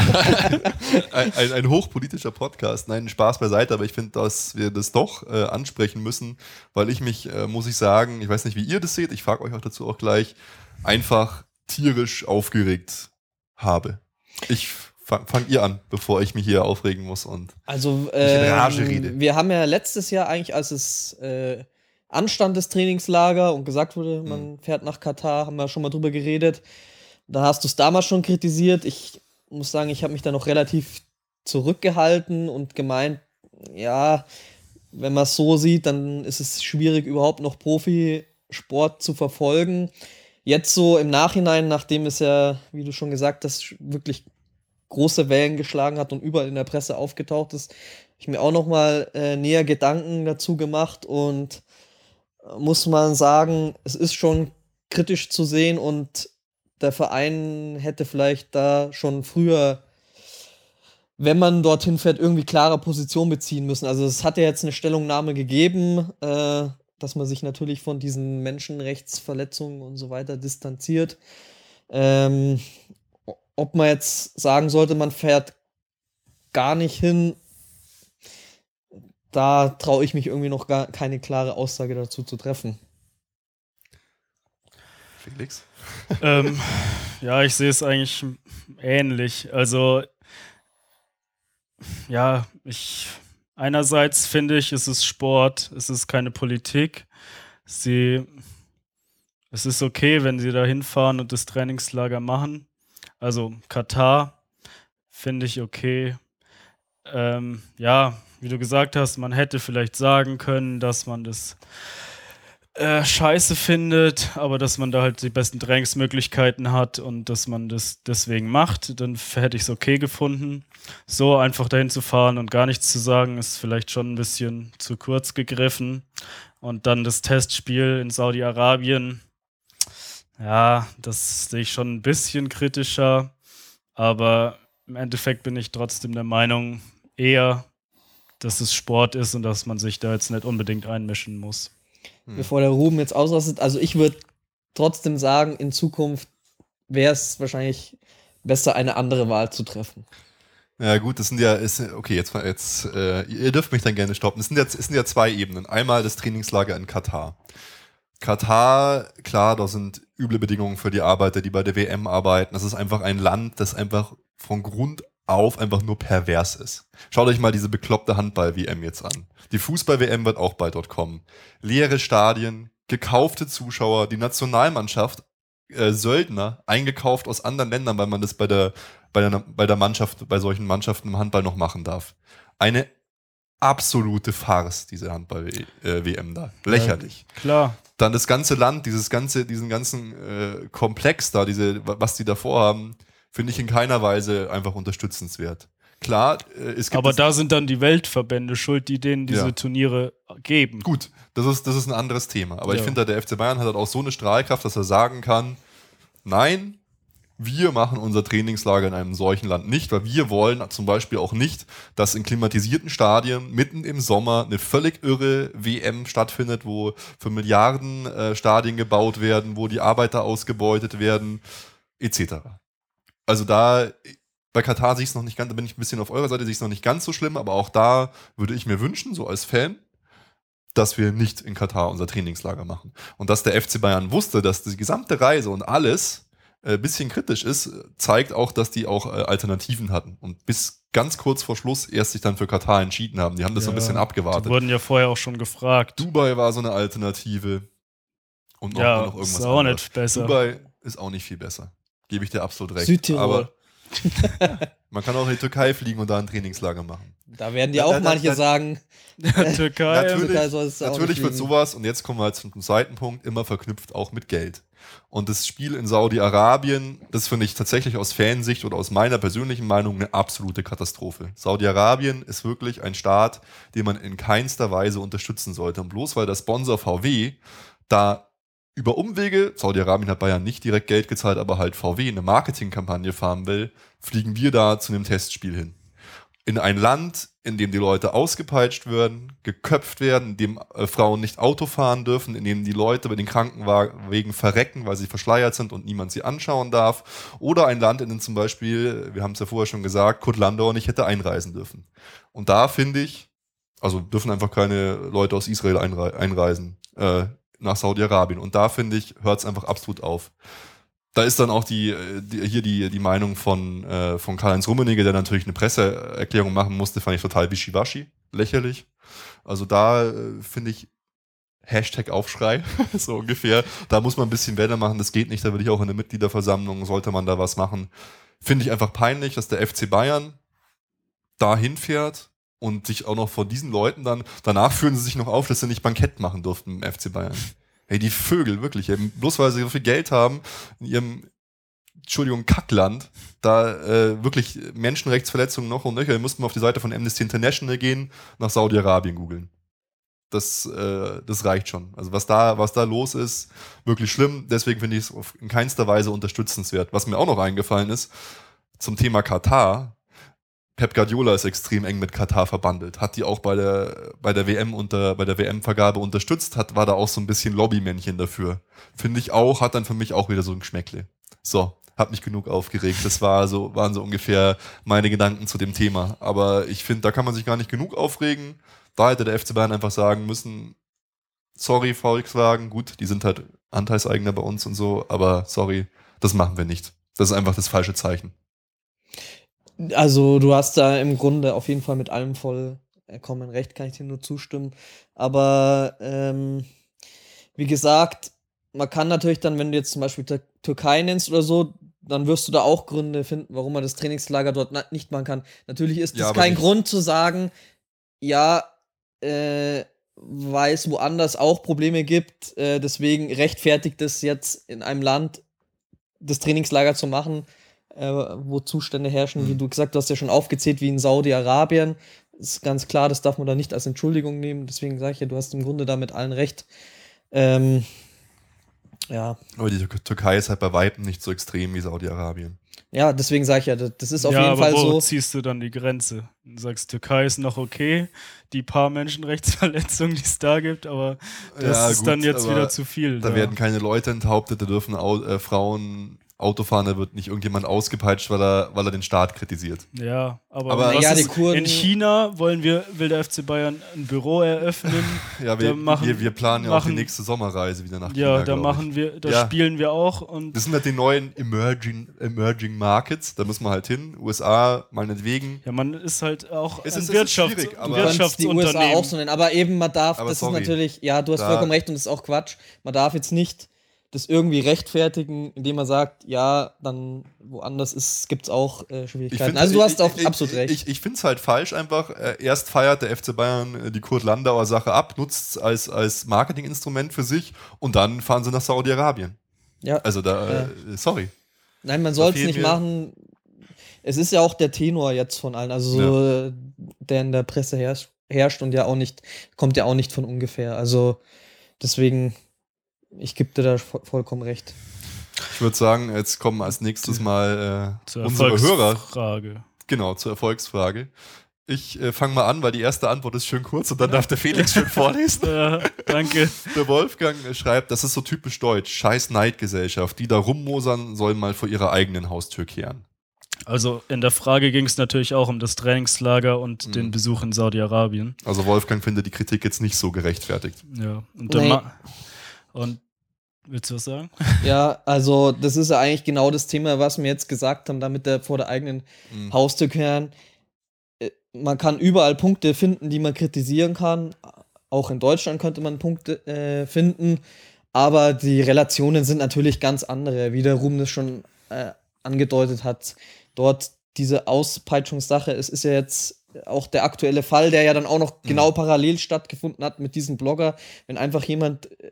ein, ein, ein hochpolitischer Podcast. Nein, Spaß beiseite, aber ich finde, dass wir das doch äh, ansprechen müssen, weil ich mich, äh, muss ich sagen, ich weiß nicht, wie ihr das seht, ich frage euch auch dazu auch gleich, einfach tierisch aufgeregt habe. Ich fang, fang ihr an, bevor ich mich hier aufregen muss und Also, in Rage ähm, rede. wir haben ja letztes Jahr eigentlich, als es äh, anstand, das Trainingslager und gesagt wurde, Mhm. man fährt nach Katar, haben wir schon mal drüber geredet. Da hast du es damals schon kritisiert. Ich muss sagen, ich habe mich da noch relativ zurückgehalten und gemeint, ja, wenn man es so sieht, dann ist es schwierig, überhaupt noch Profisport zu verfolgen. Jetzt so im Nachhinein, nachdem es ja, wie du schon gesagt hast, wirklich große Wellen geschlagen hat und überall in der Presse aufgetaucht ist, habe ich mir auch noch mal äh, näher Gedanken dazu gemacht und muss man sagen, es ist schon kritisch zu sehen und der Verein hätte vielleicht da schon früher, wenn man dorthin fährt, irgendwie klare Position beziehen müssen. Also es hat ja jetzt eine Stellungnahme gegeben, äh, dass man sich natürlich von diesen Menschenrechtsverletzungen und so weiter distanziert. Ähm, ob man jetzt sagen sollte, man fährt gar nicht hin, da traue ich mich irgendwie noch gar keine klare Aussage dazu zu treffen. Felix. ähm, ja, ich sehe es eigentlich ähnlich. Also, ja, ich einerseits finde ich, es ist Sport, es ist keine Politik. Sie, es ist okay, wenn sie da hinfahren und das Trainingslager machen. Also Katar finde ich okay. Ähm, ja, wie du gesagt hast, man hätte vielleicht sagen können, dass man das äh, scheiße findet, aber dass man da halt die besten Trainingsmöglichkeiten hat und dass man das deswegen macht, dann hätte ich es okay gefunden. So einfach dahin zu fahren und gar nichts zu sagen, ist vielleicht schon ein bisschen zu kurz gegriffen. Und dann das Testspiel in Saudi-Arabien, ja, das sehe ich schon ein bisschen kritischer, aber im Endeffekt bin ich trotzdem der Meinung, eher dass es Sport ist und dass man sich da jetzt nicht unbedingt einmischen muss. Hm. Bevor der Ruben jetzt ausrastet, also ich würde trotzdem sagen, in Zukunft wäre es wahrscheinlich besser, eine andere Wahl zu treffen. Ja, gut, das sind ja, ist, okay, jetzt, jetzt äh, ihr dürft mich dann gerne stoppen. Es sind, ja, es sind ja zwei Ebenen. Einmal das Trainingslager in Katar. Katar, klar, da sind üble Bedingungen für die Arbeiter, die bei der WM arbeiten. Das ist einfach ein Land, das einfach von Grund auf einfach nur pervers ist. Schaut euch mal diese bekloppte Handball-WM jetzt an. Die Fußball-WM wird auch bald dort kommen. Leere Stadien, gekaufte Zuschauer, die Nationalmannschaft, äh, Söldner, eingekauft aus anderen Ländern, weil man das bei der, bei der, bei der Mannschaft, bei solchen Mannschaften im Handball noch machen darf. Eine absolute Farce, diese Handball-WM da. Lächerlich. Ja, klar. Dann das ganze Land, dieses ganze, diesen ganzen äh, Komplex da, diese, was die davor haben, finde ich in keiner Weise einfach unterstützenswert. Klar, äh, es gibt. Aber da sind dann die Weltverbände schuld, die denen diese ja. Turniere geben. Gut, das ist, das ist ein anderes Thema. Aber ja. ich finde, der FC Bayern hat halt auch so eine Strahlkraft, dass er sagen kann, nein, wir machen unser Trainingslager in einem solchen Land nicht, weil wir wollen zum Beispiel auch nicht, dass in klimatisierten Stadien mitten im Sommer eine völlig irre WM stattfindet, wo für Milliarden äh, Stadien gebaut werden, wo die Arbeiter ausgebeutet werden, etc. Also da, bei Katar sehe ich es noch nicht ganz, da bin ich ein bisschen auf eurer Seite, sehe ich es noch nicht ganz so schlimm, aber auch da würde ich mir wünschen, so als Fan, dass wir nicht in Katar unser Trainingslager machen. Und dass der FC Bayern wusste, dass die gesamte Reise und alles ein äh, bisschen kritisch ist, zeigt auch, dass die auch äh, Alternativen hatten. Und bis ganz kurz vor Schluss erst sich dann für Katar entschieden haben. Die haben das ja, so ein bisschen abgewartet. Die wurden ja vorher auch schon gefragt. Dubai war so eine Alternative. Und noch, ja, noch irgendwas ist auch anderes. nicht besser. Dubai ist auch nicht viel besser. Gebe ich dir absolut recht. Südtirol. Aber man kann auch in die Türkei fliegen und da ein Trainingslager machen. Da werden dir auch da, manche da, sagen, Türkei. Natürlich, natürlich wird sowas, und jetzt kommen wir halt zum zweiten Punkt, immer verknüpft auch mit Geld. Und das Spiel in Saudi-Arabien, das finde ich tatsächlich aus Fansicht oder aus meiner persönlichen Meinung eine absolute Katastrophe. Saudi-Arabien ist wirklich ein Staat, den man in keinster Weise unterstützen sollte. Und bloß weil der Sponsor VW da über Umwege, Saudi-Arabien hat Bayern nicht direkt Geld gezahlt, aber halt VW eine Marketingkampagne fahren will, fliegen wir da zu einem Testspiel hin. In ein Land, in dem die Leute ausgepeitscht werden, geköpft werden, in dem äh, Frauen nicht Auto fahren dürfen, in dem die Leute bei den Krankenwagen verrecken, weil sie verschleiert sind und niemand sie anschauen darf. Oder ein Land, in dem zum Beispiel, wir haben es ja vorher schon gesagt, Kurt Landauer nicht hätte einreisen dürfen. Und da finde ich, also dürfen einfach keine Leute aus Israel einreisen. Äh, nach Saudi-Arabien. Und da finde ich, hört es einfach absolut auf. Da ist dann auch die, die hier die, die Meinung von, äh, von Karl-Heinz Rummenigge, der natürlich eine Presseerklärung machen musste, fand ich total wischiwaschi, lächerlich. Also da äh, finde ich Hashtag Aufschrei, so ungefähr. Da muss man ein bisschen Welle machen, das geht nicht, da würde ich auch in der Mitgliederversammlung, sollte man da was machen. Finde ich einfach peinlich, dass der FC Bayern da hinfährt, und sich auch noch vor diesen Leuten dann, danach führen sie sich noch auf, dass sie nicht Bankett machen durften im FC Bayern. Hey, die Vögel, wirklich, ey, bloß weil sie so viel Geld haben, in ihrem, Entschuldigung, Kackland, da äh, wirklich Menschenrechtsverletzungen noch und nöcher, mussten wir auf die Seite von Amnesty International gehen, nach Saudi-Arabien googeln. Das, äh, das reicht schon. Also was da, was da los ist, wirklich schlimm. Deswegen finde ich es in keinster Weise unterstützenswert. Was mir auch noch eingefallen ist, zum Thema Katar, Pep Guardiola ist extrem eng mit Katar verbandelt, hat die auch bei der, bei der WM unter, bei der WM-Vergabe unterstützt, hat, war da auch so ein bisschen Lobbymännchen dafür. Finde ich auch, hat dann für mich auch wieder so ein Geschmäckle. So, hat mich genug aufgeregt. Das war so, waren so ungefähr meine Gedanken zu dem Thema. Aber ich finde, da kann man sich gar nicht genug aufregen. Da hätte der FC Bayern einfach sagen müssen, sorry, Volkswagen, gut, die sind halt Anteilseigner bei uns und so, aber sorry, das machen wir nicht. Das ist einfach das falsche Zeichen. Also du hast da im Grunde auf jeden Fall mit allem vollkommen recht, kann ich dir nur zustimmen. Aber ähm, wie gesagt, man kann natürlich dann, wenn du jetzt zum Beispiel Tür Türkei nennst oder so, dann wirst du da auch Gründe finden, warum man das Trainingslager dort nicht machen kann. Natürlich ist das ja, kein nicht. Grund zu sagen, ja, äh, weil es woanders auch Probleme gibt, äh, deswegen rechtfertigt es jetzt in einem Land das Trainingslager zu machen, äh, wo Zustände herrschen, wie mhm. du gesagt hast, ja schon aufgezählt, wie in Saudi-Arabien. Ist ganz klar, das darf man da nicht als Entschuldigung nehmen. Deswegen sage ich ja, du hast im Grunde da mit allen recht. Ähm, ja. Aber die Türkei ist halt bei Weitem nicht so extrem wie Saudi-Arabien. Ja, deswegen sage ich ja, das ist auf ja, jeden aber Fall wo so. ziehst du dann die Grenze? Du sagst, Türkei ist noch okay, die paar Menschenrechtsverletzungen, die es da gibt, aber das Ja, ist gut, dann jetzt wieder zu viel. Da werden keine Leute enthauptet, da dürfen Au äh, Frauen Auto fahren, da wird nicht irgendjemand ausgepeitscht, weil er, weil er den Staat kritisiert. Ja, aber, Aber- Ja, die ist, Kurden- in China wollen wir, will der FC Bayern ein Büro eröffnen. Ja, wir, machen- wir, wir planen ja auch die nächste Sommerreise wieder nach China. ja, da machen wir, da Ja. spielen wir auch und Das sind halt die neuen Emerging, Emerging Markets, da müssen wir halt hin. USA, meinetwegen. ja, man ist halt auch Es ein ist- es ist aber- Du kannst die USA Wirtschaftsunternehmen. auch so nennen, aber eben man darf, Aber das sorry. ist natürlich, ja, du hast Da- vollkommen recht und das ist auch Quatsch. Man darf jetzt nicht das irgendwie rechtfertigen, indem man sagt, ja, dann woanders ist, gibt es auch äh, Schwierigkeiten. also du hast ich- auch ich, absolut recht. Ich, ich finde es halt falsch einfach. Äh, erst feiert der FC Bayern äh, die Kurt Landauer Sache ab, nutzt es als, als Marketinginstrument für sich und dann fahren sie nach Saudi-Arabien. ja. Also da, äh, sorry. Nein, man soll es nicht machen. Es ist ja auch der Tenor jetzt von allen, also so, äh, der in der Presse herrscht, herrscht und ja auch nicht, kommt ja auch nicht von ungefähr. Also deswegen, ich gebe dir da vo- vollkommen recht. Ich würde sagen, jetzt kommen als nächstes mal äh, Zur unsere Hörer. Erfolgsfrage. Genau, zur Erfolgsfrage. Ich äh, fange mal an, weil die erste Antwort ist schön kurz und dann darf der Felix schön vorlesen. Ja, danke. Der Wolfgang äh, schreibt, das ist so typisch deutsch. Scheiß Neidgesellschaft. Die da rummosern, sollen mal vor ihrer eigenen Haustür kehren. Also in der Frage ging es natürlich auch um das Trainingslager und Mhm. den Besuch in Saudi-Arabien. Also Wolfgang findet die Kritik jetzt nicht so gerechtfertigt. Ja. Und, der Nee. Ma und willst du was sagen? Ja, also das ist ja eigentlich genau das Thema, was wir jetzt gesagt haben, damit der vor der eigenen Mhm. Haustür kehren. Äh, Man kann überall Punkte finden, die man kritisieren kann. Auch in Deutschland könnte man Punkte äh, finden, aber die Relationen sind natürlich ganz andere, wie der Ruhm das schon äh, angedeutet hat. Dort diese Auspeitschungssache, es ist ja jetzt auch der aktuelle Fall, der ja dann auch noch genau parallel stattgefunden hat mit diesem Blogger, wenn einfach jemand äh,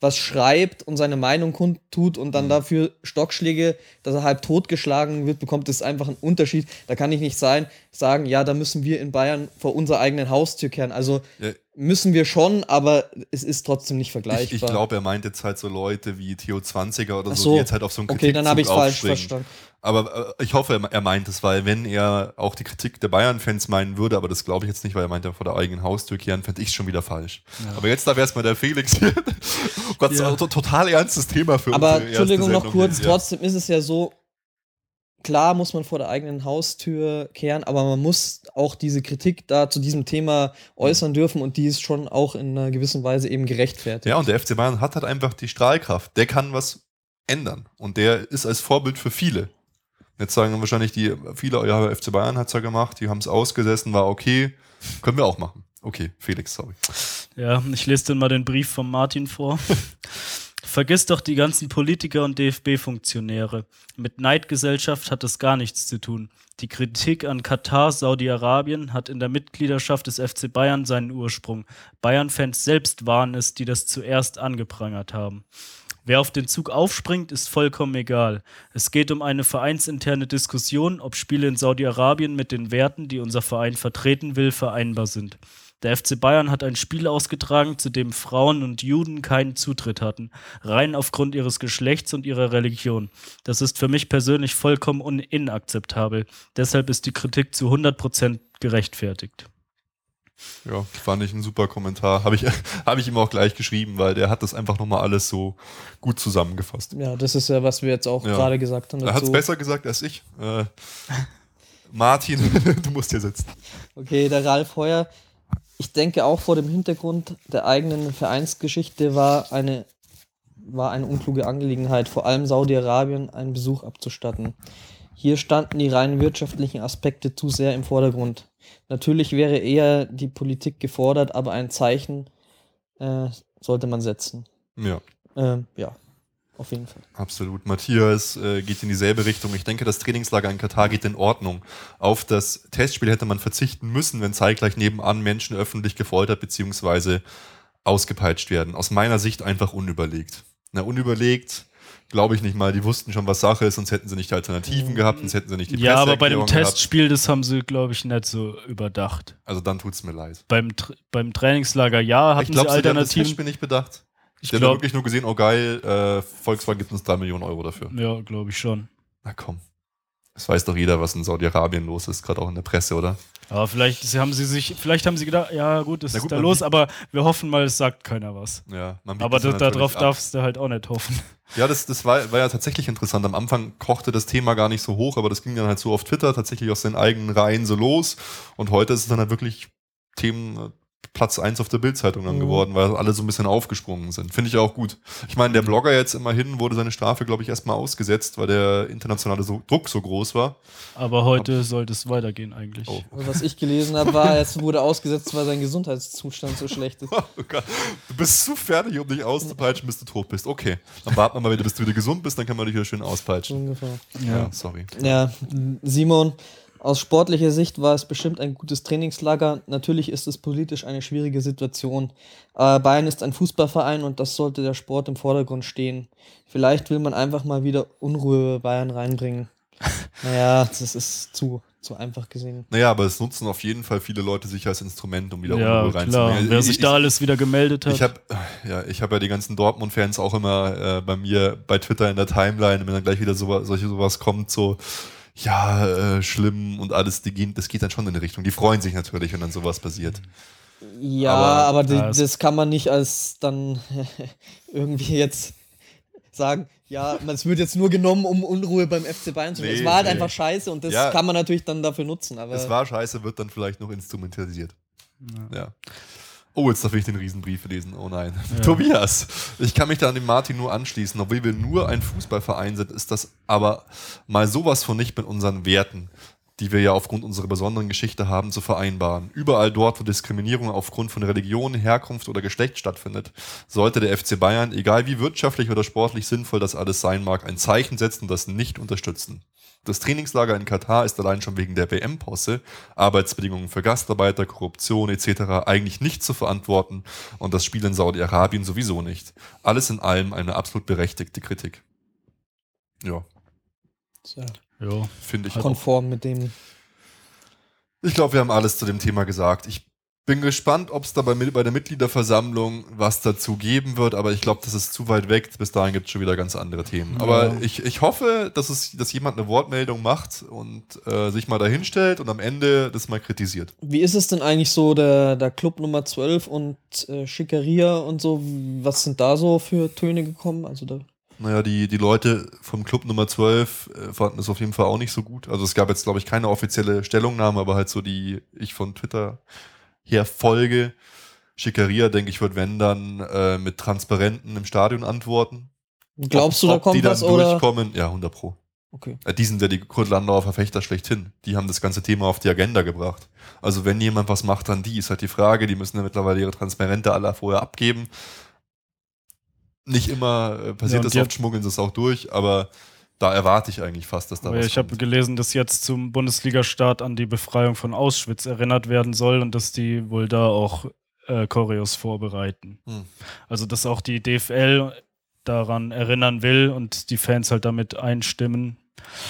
was schreibt und seine Meinung kundtut und dann dafür Stockschläge, dass er halb totgeschlagen wird, bekommt es einfach einen Unterschied. Da kann ich nicht sein, sagen, ja, da müssen wir in Bayern vor unserer eigenen Haustür kehren. Also Ja, müssen wir schon, aber es ist trotzdem nicht ich vergleichbar. ich glaube, er meint jetzt halt so Leute wie Theo 20er oder so, so. die jetzt halt auf so einen Okay, dann habe ich falsch verstanden. Aber äh, ich hoffe, er- meint es, weil wenn er auch die Kritik der Bayern-Fans meinen würde, aber das glaube ich jetzt nicht, weil er meint, er vor der eigenen Haustür kehren, fände ich es schon wieder falsch. Aber jetzt darf erstmal der Felix hier. oh Gott, Ja. total ernstes Thema für Aber unsere erste Entschuldigung noch kurz. Ja. trotzdem ist es ja so, klar muss man vor der eigenen Haustür kehren, aber man muss auch diese Kritik da zu diesem Thema äußern dürfen und die ist schon auch in einer gewissen Weise eben gerechtfertigt. Ja, und der FC Bayern hat halt einfach die Strahlkraft. Der kann was ändern. Und der ist als Vorbild für viele. Jetzt sagen wahrscheinlich die, viele, ja, FC Bayern hat's ja gemacht, die haben es ausgesessen, war okay. Können wir auch machen. Okay, Felix, sorry. Ja, ich lese dann mal den Brief von Martin vor. Vergiss doch die ganzen Politiker und DFB-Funktionäre. Mit Neidgesellschaft hat es gar nichts zu tun. Die Kritik an Katar, Saudi-Arabien hat in der Mitgliedschaft des FC Bayern seinen Ursprung. Bayern-Fans selbst waren es, die das zuerst angeprangert haben. Wer auf den Zug aufspringt, ist vollkommen egal. Es geht um eine vereinsinterne Diskussion, ob Spiele in Saudi-Arabien mit den Werten, die unser Verein vertreten will, vereinbar sind. Der FC Bayern hat ein Spiel ausgetragen, zu dem Frauen und Juden keinen Zutritt hatten, rein aufgrund ihres Geschlechts und ihrer Religion. Das ist für mich persönlich vollkommen inakzeptabel. Deshalb ist die Kritik zu 100% gerechtfertigt. Ja, fand ich ein super Kommentar. Habe ich, hab ich ihm auch gleich geschrieben, weil der hat das einfach nochmal alles so gut zusammengefasst. Ja, das ist ja, was wir jetzt auch Ja. gerade gesagt haben. Er hat es besser gesagt als ich. Äh, Martin, du musst hier sitzen. Okay, der Ralf Heuer. Ich denke auch vor dem Hintergrund der eigenen Vereinsgeschichte war eine, war eine unkluge Angelegenheit, vor allem Saudi-Arabien einen Besuch abzustatten. Hier standen die rein wirtschaftlichen Aspekte zu sehr im Vordergrund. Natürlich wäre eher die Politik gefordert, aber ein Zeichen äh, sollte man setzen. Ja. Ähm, ja, auf jeden Fall. Absolut. Matthias äh, geht in dieselbe Richtung. Ich denke, das Trainingslager in Katar geht in Ordnung. Auf das Testspiel hätte man verzichten müssen, wenn zeitgleich nebenan Menschen öffentlich gefoltert bzw. ausgepeitscht werden. Aus meiner Sicht einfach unüberlegt. Na, unüberlegt glaube ich nicht mal. Die wussten schon, was Sache ist, sonst hätten sie nicht Alternativen gehabt, sonst hätten sie nicht die ja, aber bei dem Presseerklärung gehabt. Testspiel, das haben sie, glaube ich, nicht so überdacht. Also dann tut's mir leid. Beim, Tra- beim Trainingslager ja, hatten ich glaube, sie sie haben das Alternativen. Testspiel nicht bedacht. Ich glaub- wirklich nur gesehen, oh geil, äh, Volkswagen gibt uns drei Millionen Euro dafür. Ja, glaube ich schon. Na komm. Es weiß doch jeder, was in Saudi-Arabien los ist, gerade auch in der Presse, oder? Aber vielleicht haben sie sich, vielleicht haben sie gedacht, ja gut, das gut, ist da los, aber wir hoffen mal, es sagt keiner was. Ja, Aber es ja da, darauf ab. darfst du halt auch nicht hoffen. Ja, das, das war, war ja tatsächlich interessant. Am Anfang kochte das Thema gar nicht so hoch, aber das ging dann halt so auf Twitter tatsächlich aus den eigenen Reihen so los. Und heute ist es dann halt wirklich Themen Platz 1 auf der Bildzeitung dann Mhm. geworden, weil alle so ein bisschen aufgesprungen sind. Finde ich auch gut. Ich meine, der Blogger jetzt immerhin wurde seine Strafe, glaube ich, erstmal ausgesetzt, weil der internationale so Druck so groß war. Aber heute sollte es weitergehen eigentlich. Oh. Also, was ich gelesen habe, war, es wurde ausgesetzt, weil sein Gesundheitszustand so schlecht ist. Oh. Du bist zu fertig, um dich auszupeitschen, bis du tot bist. Okay, dann warten wir mal wieder, bis du wieder gesund bist, dann kann man dich wieder schön auspeitschen. ungefähr. Ja, sorry. Ja, Simon, aus sportlicher Sicht war es bestimmt ein gutes Trainingslager. Natürlich ist es politisch eine schwierige Situation. Aber Bayern ist ein Fußballverein und das sollte der Sport im Vordergrund stehen. Vielleicht will man einfach mal wieder Unruhe bei Bayern reinbringen. Naja, das ist zu, zu einfach gesehen. Naja, aber es nutzen auf jeden Fall viele Leute sich als Instrument, um wieder Ja, Unruhe klar. reinzubringen. Wer Ich- sich ich- da alles wieder gemeldet hat. Ich habe ja, ich habe ja die ganzen Dortmund-Fans auch immer äh, bei mir bei Twitter in der Timeline, wenn dann gleich wieder so, solche sowas kommt, so ja, äh, schlimm und alles, die gehen, das geht dann schon in die Richtung. Die freuen sich natürlich, wenn dann sowas passiert. Ja, Aber- aber, die, Ja, das kann man nicht als dann irgendwie jetzt sagen, ja, man- es wird jetzt nur genommen, um Unruhe beim FC Bayern zu machen. Nee, es war halt nee. einfach scheiße und das Ja. kann man natürlich dann dafür nutzen. Aber Es war scheiße, wird dann vielleicht noch instrumentalisiert. Ja. Oh, jetzt darf ich den Riesenbrief lesen. Oh nein. Ja. Tobias, ich kann mich da an den Martin nur anschließen. Obwohl wir nur ein Fußballverein sind, ist das aber mal sowas von nicht mit unseren Werten, die wir ja aufgrund unserer besonderen Geschichte haben, zu vereinbaren. Überall dort, wo Diskriminierung aufgrund von Religion, Herkunft oder Geschlecht stattfindet, sollte der FC Bayern, egal wie wirtschaftlich oder sportlich sinnvoll das alles sein mag, ein Zeichen setzen und das nicht unterstützen. Das Trainingslager in Katar ist allein schon wegen der WM-Posse, Arbeitsbedingungen für Gastarbeiter, Korruption etc. eigentlich nicht zu verantworten und das Spiel in Saudi-Arabien sowieso nicht. Alles in allem eine absolut berechtigte Kritik. Ja, ja, Ja. finde ich auch. konform mit dem. Ich glaube, wir haben alles zu dem Thema gesagt. Ich bin gespannt, ob es da bei, bei der Mitgliederversammlung was dazu geben wird, aber ich glaube, das ist zu weit weg. Bis dahin gibt es schon wieder ganz andere Themen. Ja. Aber ich, ich hoffe, dass, es, dass jemand eine Wortmeldung macht und äh, sich mal dahinstellt und am Ende das mal kritisiert. Wie ist es denn eigentlich so, der, der Club Nummer 12 und äh, Schickeria und so? Was sind da so für Töne gekommen? Also da, Naja, die, die Leute vom Club Nummer 12 äh, fanden es auf jeden Fall auch nicht so gut. Also es gab jetzt, glaube ich, keine offizielle Stellungnahme, aber halt so die ich von Twitter her folge. Schickeria, denke ich, wird, wenn dann, äh, mit Transparenten im Stadion antworten. glaubst du, Ob- da ob kommt die dann was oder? durchkommen? Ja, 100 Pro. Okay. Äh, Die sind ja die Kurt Landauer Verfechter schlechthin. Die haben das ganze Thema auf die Agenda gebracht. Also wenn jemand was macht, dann die. Ist halt die Frage, die müssen ja mittlerweile ihre Transparente alle vorher abgeben. Nicht immer äh, Ja, passiert und das oft, schmuggeln sie es auch durch, aber da erwarte ich eigentlich fast, dass da was ich habe gelesen, dass jetzt zum Bundesliga-Start an die Befreiung von Auschwitz erinnert werden soll und dass die wohl da auch äh, Choreos vorbereiten. Hm. Also dass auch die DFL daran erinnern will und die Fans halt damit einstimmen.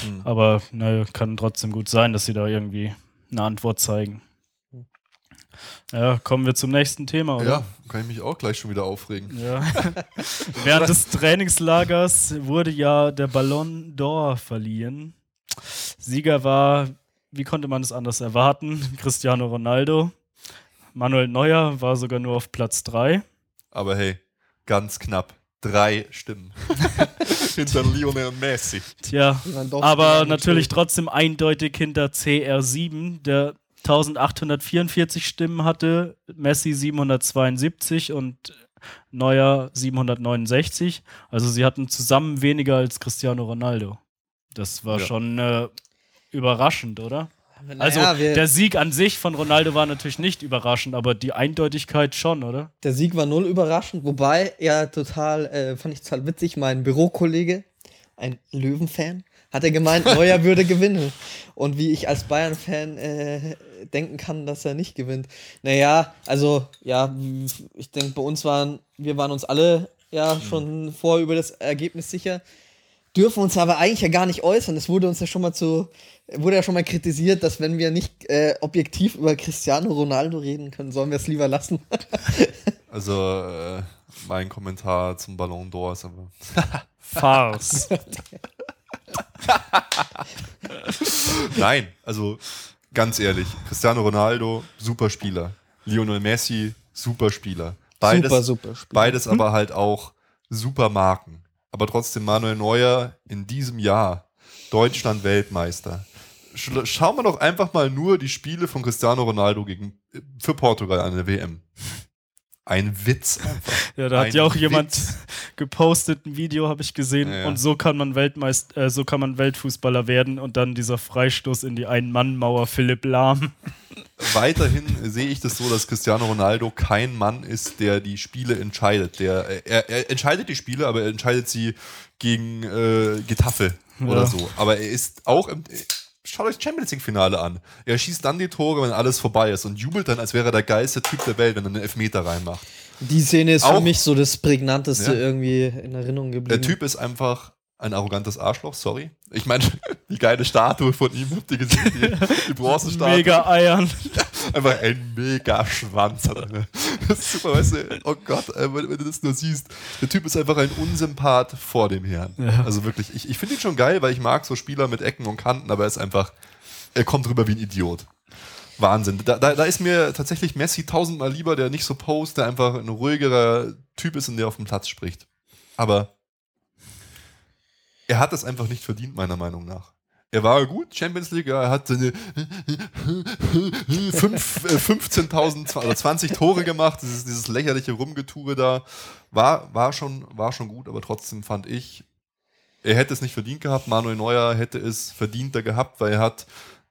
Hm. Aber naja, kann trotzdem gut sein, dass sie da irgendwie eine Antwort zeigen. Ja, kommen wir zum nächsten Thema, oder? Ja, kann ich mich auch gleich schon wieder aufregen. Ja. Während des Trainingslagers wurde ja der Ballon d'Or verliehen. Sieger war, wie konnte man es anders erwarten? Cristiano Ronaldo. Manuel Neuer war sogar nur auf Platz 3. Aber hey, ganz knapp. Drei Stimmen. Hinter Lionel Messi. Tja, aber natürlich trotzdem eindeutig hinter CR7, der 1844 Stimmen hatte, Messi 772 und Neuer 769. Also sie hatten zusammen weniger als Cristiano Ronaldo. Das war Ja. schon äh, überraschend, oder? Also Naja, der Sieg an sich von Ronaldo war natürlich nicht überraschend, aber die Eindeutigkeit schon, oder? der Sieg war null überraschend, wobei ja total, äh, fand ich total witzig, mein Bürokollege, ein Löwen-Fan, hat er gemeint, Neuer würde gewinnen. Und wie ich als Bayern-Fan äh, denken kann, dass er nicht gewinnt. Naja, also ja, ich denke, bei uns waren, wir waren uns alle ja schon vorher über das Ergebnis sicher. Dürfen uns aber eigentlich ja gar nicht äußern. Es wurde uns ja schon mal zu, wurde ja schon mal kritisiert, dass wenn wir nicht äh, objektiv über Cristiano Ronaldo reden können, sollen wir es lieber lassen. Also, äh, mein Kommentar zum Ballon d'Or ist aber. Farce. Nein, also ganz ehrlich, Cristiano Ronaldo, super Spieler. Lionel Messi, super Spieler. Beides, super, super Spiel. beides aber halt auch super Marken. Aber trotzdem Manuel Neuer in diesem Jahr Deutschland Weltmeister. Sch- Schauen wir doch einfach mal nur die Spiele von Cristiano Ronaldo gegen, für Portugal an der WM. Ein Witz einfach. Ja, da Ein hat ja auch jemand Witz. gepostet, ein Video habe ich gesehen. Ja. Und so kann man Weltmeist äh, so kann man Weltfußballer werden und dann dieser Freistoß in die Ein-Mann-Mauer Philipp Lahm. Weiterhin sehe ich das so, dass Cristiano Ronaldo kein Mann ist, der die Spiele entscheidet. Der, er, er entscheidet die Spiele, aber er entscheidet sie gegen äh, Getafe oder Ja. so. Aber er ist auch im. Schaut euch Champions League-Finale an. Er schießt dann die Tore, wenn alles vorbei ist und jubelt dann, als wäre er der geilste Typ der Welt, wenn er einen Elfmeter reinmacht. Die Szene ist Auch- für mich so das prägnanteste Ja. irgendwie in Erinnerung geblieben. Der Typ ist einfach ein arrogantes Arschloch, sorry. Ich meine, die geile Statue von ihm, habt ihr gesehen? Die, die Bronzestatue. Mega Eiern. Einfach ein mega Schwanz hat er. ne? Das ist super, weißt du, oh Gott, äh, wenn, wenn du das nur siehst. Der Typ ist einfach ein Unsympath vor dem Herrn. Ja. Also wirklich, ich, ich finde ihn schon geil, weil ich mag so Spieler mit Ecken und Kanten, aber er ist einfach, er kommt rüber wie ein Idiot. Wahnsinn. Da, da, da ist mir tatsächlich Messi tausendmal lieber, der nicht so post, der einfach ein ruhigerer Typ ist und der auf dem Platz spricht. Aber er hat es einfach nicht verdient, meiner Meinung nach. Er war gut, Champions League, er hat seine fünf- äh, 15.000 oder 20 Tore gemacht, dieses, dieses lächerliche Rumgetue da, war, war, schon, war schon gut, aber trotzdem fand ich, er hätte es nicht verdient gehabt, Manuel Neuer hätte es verdienter gehabt, weil er hat,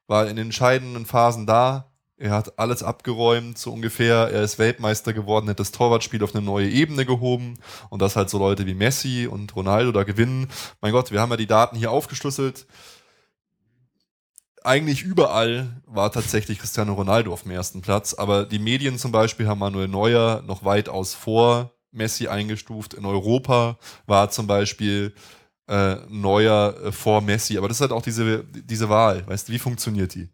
war in den entscheidenden Phasen da, er hat alles abgeräumt, so ungefähr. Er ist Weltmeister geworden, hat das Torwartspiel auf eine neue Ebene gehoben und dass halt so Leute wie Messi und Ronaldo da gewinnen. Mein Gott, wir haben ja die Daten hier aufgeschlüsselt. Eigentlich überall war tatsächlich Cristiano Ronaldo auf dem ersten Platz, aber die Medien zum Beispiel haben Manuel Neuer noch weitaus vor Messi eingestuft. In Europa war zum Beispiel äh, Neuer äh, vor Messi, aber das ist halt auch diese, diese Wahl. Weißt du, wie funktioniert die?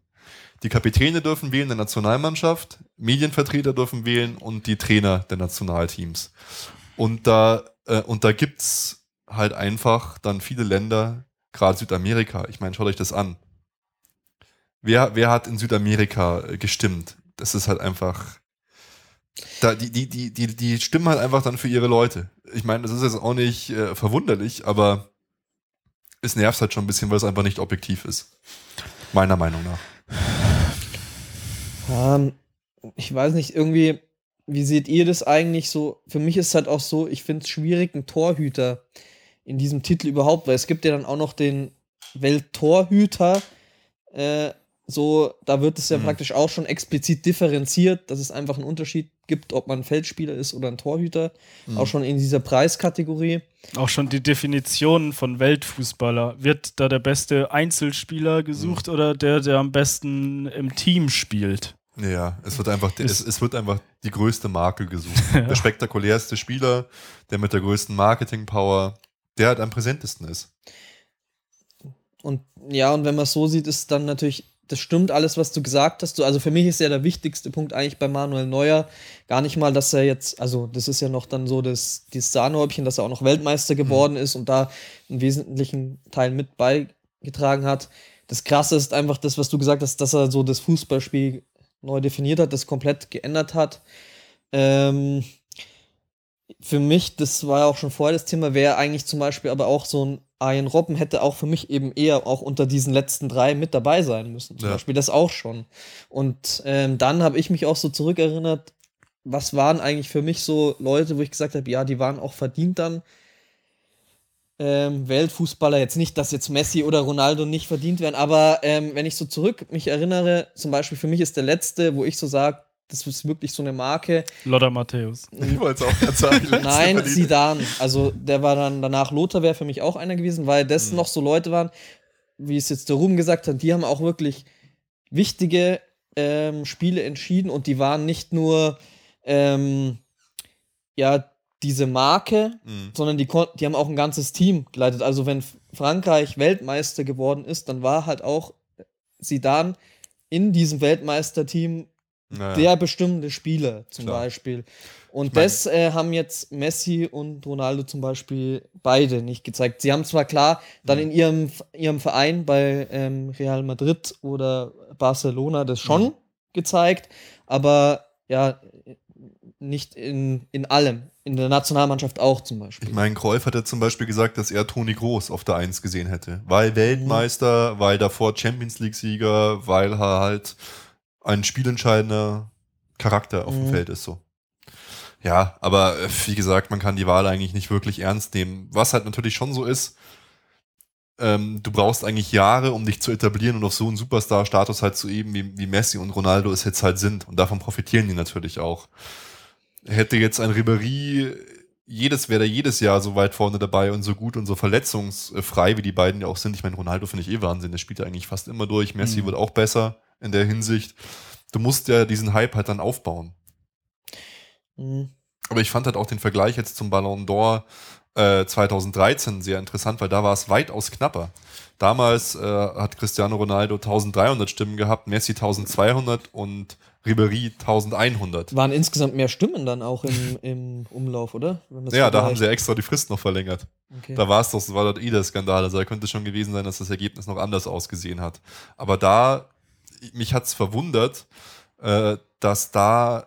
Die Kapitäne dürfen wählen der Nationalmannschaft, Medienvertreter dürfen wählen und die Trainer der Nationalteams. Und da, äh, und da gibt's halt einfach dann viele Länder, gerade Südamerika. Ich meine, schaut euch das an. Wer, wer hat in Südamerika äh, gestimmt? Das ist halt einfach. Da, die, die, die, die, die stimmen halt einfach dann für ihre Leute. Ich meine, das ist jetzt auch nicht äh, verwunderlich, aber es nervt halt schon ein bisschen, weil es einfach nicht objektiv ist. Meiner Meinung nach. Ähm, ich weiß nicht, irgendwie, wie seht ihr das eigentlich so? Für mich ist es halt auch so, ich finde es schwierig, einen Torhüter in diesem Titel überhaupt, weil es gibt ja dann auch noch den Welttorhüter. Äh, so, da wird es ja Mhm. praktisch auch schon explizit differenziert, dass es einfach einen Unterschied gibt, ob man ein Feldspieler ist oder ein Torhüter. Mhm. Auch schon in dieser Preiskategorie. Auch schon die Definition von Weltfußballer. Wird da der beste Einzelspieler gesucht oder der, der am besten im Team spielt? Ja, es wird einfach, es, es wird einfach die größte Marke gesucht. Der spektakulärste Spieler, der mit der größten Marketing-Power, der halt am präsentesten ist. Und ja, und wenn man es so sieht, ist dann natürlich, das stimmt alles, was du gesagt hast. Also für mich ist ja der wichtigste Punkt eigentlich bei Manuel Neuer gar nicht mal, dass er jetzt, also das ist ja noch dann so das, dieses Sahnehäubchen, dass er auch noch Weltmeister geworden ist und da einen wesentlichen Teil mit beigetragen hat. Das Krasse ist einfach das, was du gesagt hast, dass er so das Fußballspiel neu definiert hat, das komplett geändert hat. Ähm, für mich, das war ja auch schon vorher das Thema, wäre eigentlich zum Beispiel aber auch so ein Ian Robben hätte auch für mich eben eher auch unter diesen letzten drei mit dabei sein müssen. Zum Ja. Beispiel das auch schon. Und ähm, dann habe ich mich auch so zurückerinnert, was waren eigentlich für mich so Leute, wo ich gesagt habe, ja, die waren auch verdient dann ähm, Weltfußballer. Jetzt nicht, dass jetzt Messi oder Ronaldo nicht verdient werden, aber ähm, wenn ich so zurück mich erinnere, zum Beispiel für mich ist der letzte, wo ich so sage, das ist wirklich so eine Marke, Lothar Matthäus. Ich wollte es auch gerade sagen. Nein. Zidane. Also der war dann danach Lothar wäre für mich auch einer gewesen, weil das Mhm. noch so Leute waren, wie es jetzt der Ruhm gesagt hat, die haben auch wirklich wichtige ähm, Spiele entschieden und die waren nicht nur ähm, ja diese Marke, Mhm. sondern die, die haben auch ein ganzes Team geleitet. Also wenn Frankreich Weltmeister geworden ist, dann war halt auch Zidane in diesem Weltmeisterteam Naja. der bestimmte Spieler zum Klar. Beispiel. Und Ich mein- das äh, haben jetzt Messi und Ronaldo zum Beispiel beide nicht gezeigt. Sie haben zwar klar dann Mhm. in ihrem, ihrem Verein bei ähm, Real Madrid oder Barcelona das schon Mhm. gezeigt, aber ja, nicht in, in allem. In der Nationalmannschaft auch zum Beispiel. Ich meine, Cruyff hat ja zum Beispiel gesagt, dass er Toni Groß auf der 1 gesehen hätte. Mhm. Weil Weltmeister, weil davor Champions League-Sieger, weil er halt ein spielentscheidender Charakter auf dem Mhm. Feld ist so. Ja, aber äh, wie gesagt, man kann die Wahl eigentlich nicht wirklich ernst nehmen. Was halt natürlich schon so ist, ähm, du brauchst eigentlich Jahre, um dich zu etablieren und auf so einen Superstar-Status halt zu eben, wie, wie Messi und Ronaldo es jetzt halt sind. Und davon profitieren die natürlich auch. Hätte jetzt ein Ribéry, jedes wäre der jedes Jahr so weit vorne dabei und so gut und so verletzungsfrei, wie die beiden ja auch sind. Ich meine, Ronaldo finde ich eh Wahnsinn, der spielt ja eigentlich fast immer durch. Messi Mhm. wird auch besser in der Hinsicht. Du musst ja diesen Hype halt dann aufbauen. Mhm. Aber ich fand halt auch den Vergleich jetzt zum Ballon d'Or äh, 2013 sehr interessant, weil da war es weitaus knapper. Damals äh, hat Cristiano Ronaldo 1300 Stimmen gehabt, Messi 1200 und Ribéry 1100. Waren insgesamt mehr Stimmen dann auch im, im Umlauf, oder? Ja, da haben sie extra die Frist noch verlängert. Okay. Da war es doch, war dort eh der Skandal. Also da könnte schon gewesen sein, dass das Ergebnis noch anders ausgesehen hat. Aber da, mich hat's verwundert, äh, dass da,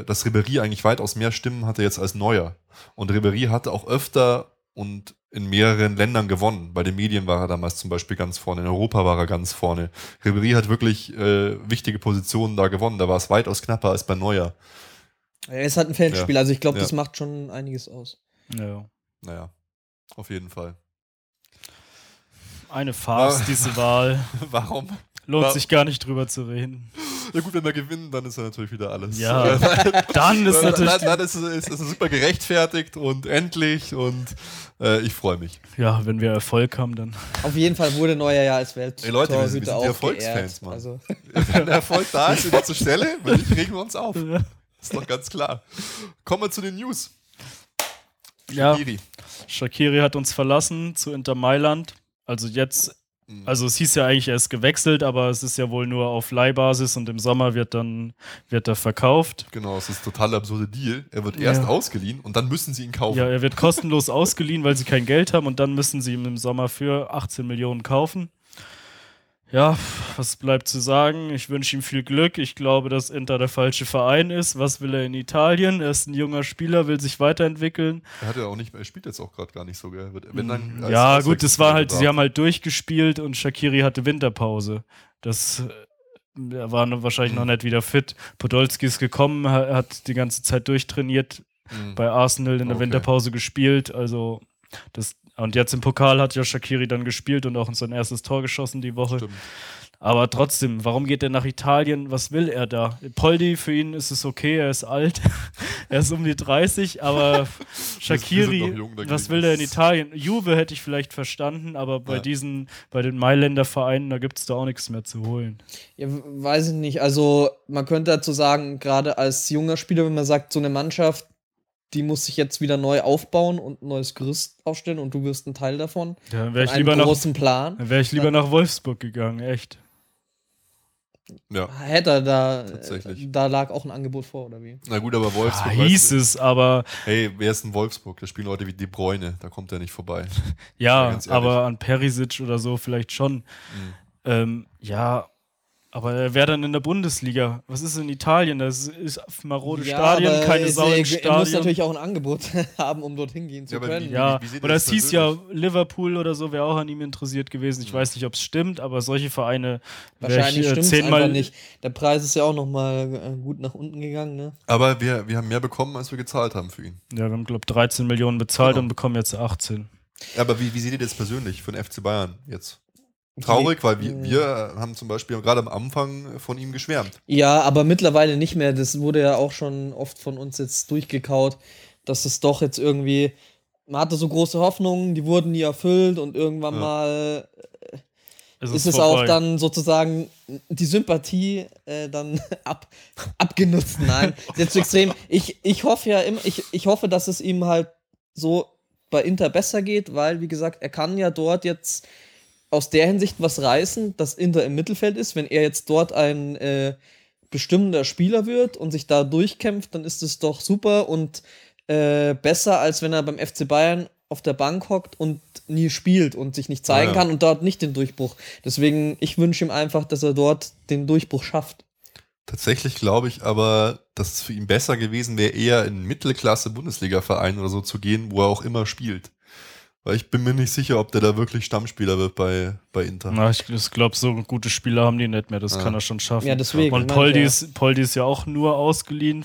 äh, dass Ribéry eigentlich weitaus mehr Stimmen hatte jetzt als Neuer. Und Ribéry hatte auch öfter und in mehreren Ländern gewonnen. Bei den Medien war er damals zum Beispiel ganz vorne, in Europa war er ganz vorne. Ribéry hat wirklich äh, wichtige Positionen da gewonnen. Da war es weitaus knapper als bei Neuer. Er ist halt ein Feldspiel, Ja. also ich glaube, Ja. das macht schon einiges aus. Ja. Naja, auf jeden Fall. Eine Farce, Ah. diese Wahl. Warum? Lohnt Wa- sich gar nicht drüber zu reden. Ja gut, wenn wir gewinnen, dann ist ja natürlich wieder alles. Ja, dann ist natürlich. dann, dann ist, es- ist es super gerechtfertigt und endlich und äh, ich freue mich. Ja, wenn wir Erfolg haben, dann. Auf jeden Fall wurde Neuer ja als Ey, Leute, wir sind- wir Welttorhüter sind Erfolgsfans. Mann. Also, Wenn der Erfolg da ist, wir zur Stelle, wenn nicht, regen wir uns auf. Ist doch ganz klar. Kommen wir zu den News. Ja, Iri. Shakiri hat uns verlassen zu Inter Mailand. Also jetzt. Also es hieß ja eigentlich, er ist gewechselt, aber es ist ja wohl nur auf Leihbasis und im Sommer wird dann wird er verkauft. Genau, es ist ein total absurde Deal. Er wird erst Ja. ausgeliehen und dann müssen sie ihn kaufen. Ja, er wird kostenlos ausgeliehen, weil sie kein Geld haben und dann müssen sie ihn im Sommer für 18 Millionen kaufen. Ja, was bleibt zu sagen? Ich wünsche ihm viel Glück. Ich glaube, dass Inter der falsche Verein ist. Was will er in Italien? Er ist ein junger Spieler, will sich weiterentwickeln. Er hat ja auch nicht, er spielt jetzt auch gerade gar nicht so, gell? Wenn dann Mm, ja, gut, das war halt, sie haben halt durchgespielt und Shakiri hatte Winterpause. Das äh, er war wahrscheinlich Mhm. noch nicht wieder fit. Podolski ist gekommen, ha- hat die ganze Zeit durchtrainiert, Mhm. bei Arsenal in der Okay. Winterpause gespielt. Also das und jetzt im Pokal hat ja Shakiri dann gespielt und auch sein erstes Tor geschossen die Woche. Stimmt. Aber trotzdem, warum geht er nach Italien? Was will er da? Poldi, für ihn ist es okay, er ist alt. er ist um die 30, aber Shakiri, was will er in Italien? Juve hätte ich vielleicht verstanden, aber bei Ja. diesen, bei den Mailänder Vereinen, da gibt es da auch nichts mehr zu holen. ja, weiß ich nicht. Also, man könnte dazu sagen, gerade als junger Spieler, wenn man sagt, so eine Mannschaft, die muss sich jetzt wieder neu aufbauen und ein neues Gerüst aufstellen und du wirst ein Teil davon. Ja, dann wäre ich, Einen lieber nach- großen Plan. dann wär ich lieber nach Wolfsburg gegangen, echt. Ja. Hätte er da, Tatsächlich. äh, da lag auch ein Angebot vor, oder wie? Na gut, aber Ah, Wolfsburg. hieß weißt es, aber hey, wer ist in Wolfsburg? Da spielen Leute wie De Bruyne, da kommt er nicht vorbei. ja, aber an Perisic oder so vielleicht schon. Mhm. Ähm, ja, aber er wäre dann in der Bundesliga. Was ist in Italien? Das ist marode Stadien, aber keine Sau im Er muss Stadion. natürlich auch ein Angebot haben, um dorthin gehen zu Ja, aber können. wie- Ja, wie ihr oder das es hieß ja? Liverpool oder so wäre auch an ihm interessiert gewesen. Ich Mhm. weiß nicht, ob es stimmt, aber solche Vereine Wahrscheinlich ich, stimmt es zehnmal einfach nicht. Der Preis ist ja auch noch mal äh, gut nach unten gegangen, ne? Aber wir, wir haben mehr bekommen, als wir gezahlt haben für ihn. Ja, wir haben, glaube ich, 13 Millionen bezahlt Genau. und bekommen jetzt 18. Aber wie, wie seht ihr das persönlich für den FC Bayern jetzt? Traurig, weil wir, Mhm. wir haben zum Beispiel gerade am Anfang von ihm geschwärmt. Ja, aber mittlerweile nicht mehr. Das wurde ja auch schon oft von uns jetzt durchgekaut, dass es doch jetzt irgendwie. Man hatte so große Hoffnungen, die wurden nie erfüllt und irgendwann Ja. mal Es ist es auch dann sozusagen die Sympathie äh, dann ab, abgenutzt. Nein, ist jetzt extrem. Ich, ich hoffe ja immer, ich, ich hoffe, dass es ihm halt so bei Inter besser geht, weil, wie gesagt, er kann ja dort jetzt aus der Hinsicht was reißen, dass Inter im Mittelfeld ist. Wenn er jetzt dort ein äh, bestimmender Spieler wird und sich da durchkämpft, dann ist es doch super und äh, besser, als wenn er beim FC Bayern auf der Bank hockt und nie spielt und sich nicht zeigen Ja, kann und dort nicht den Durchbruch. Deswegen, ich wünsche ihm einfach, dass er dort den Durchbruch schafft. Tatsächlich glaube ich aber, dass es für ihn besser gewesen wäre, eher in Mittelklasse-Bundesliga-Verein oder so zu gehen, wo er auch immer spielt. Weil ich bin mir nicht sicher, ob der da wirklich Stammspieler wird bei, bei Inter. Na, ich, ich glaube, so gute Spieler haben die nicht mehr. Das Ja. kann er schon schaffen. Ja, deswegen. Und meinte Poldi ist, Poldi ist ja auch nur ausgeliehen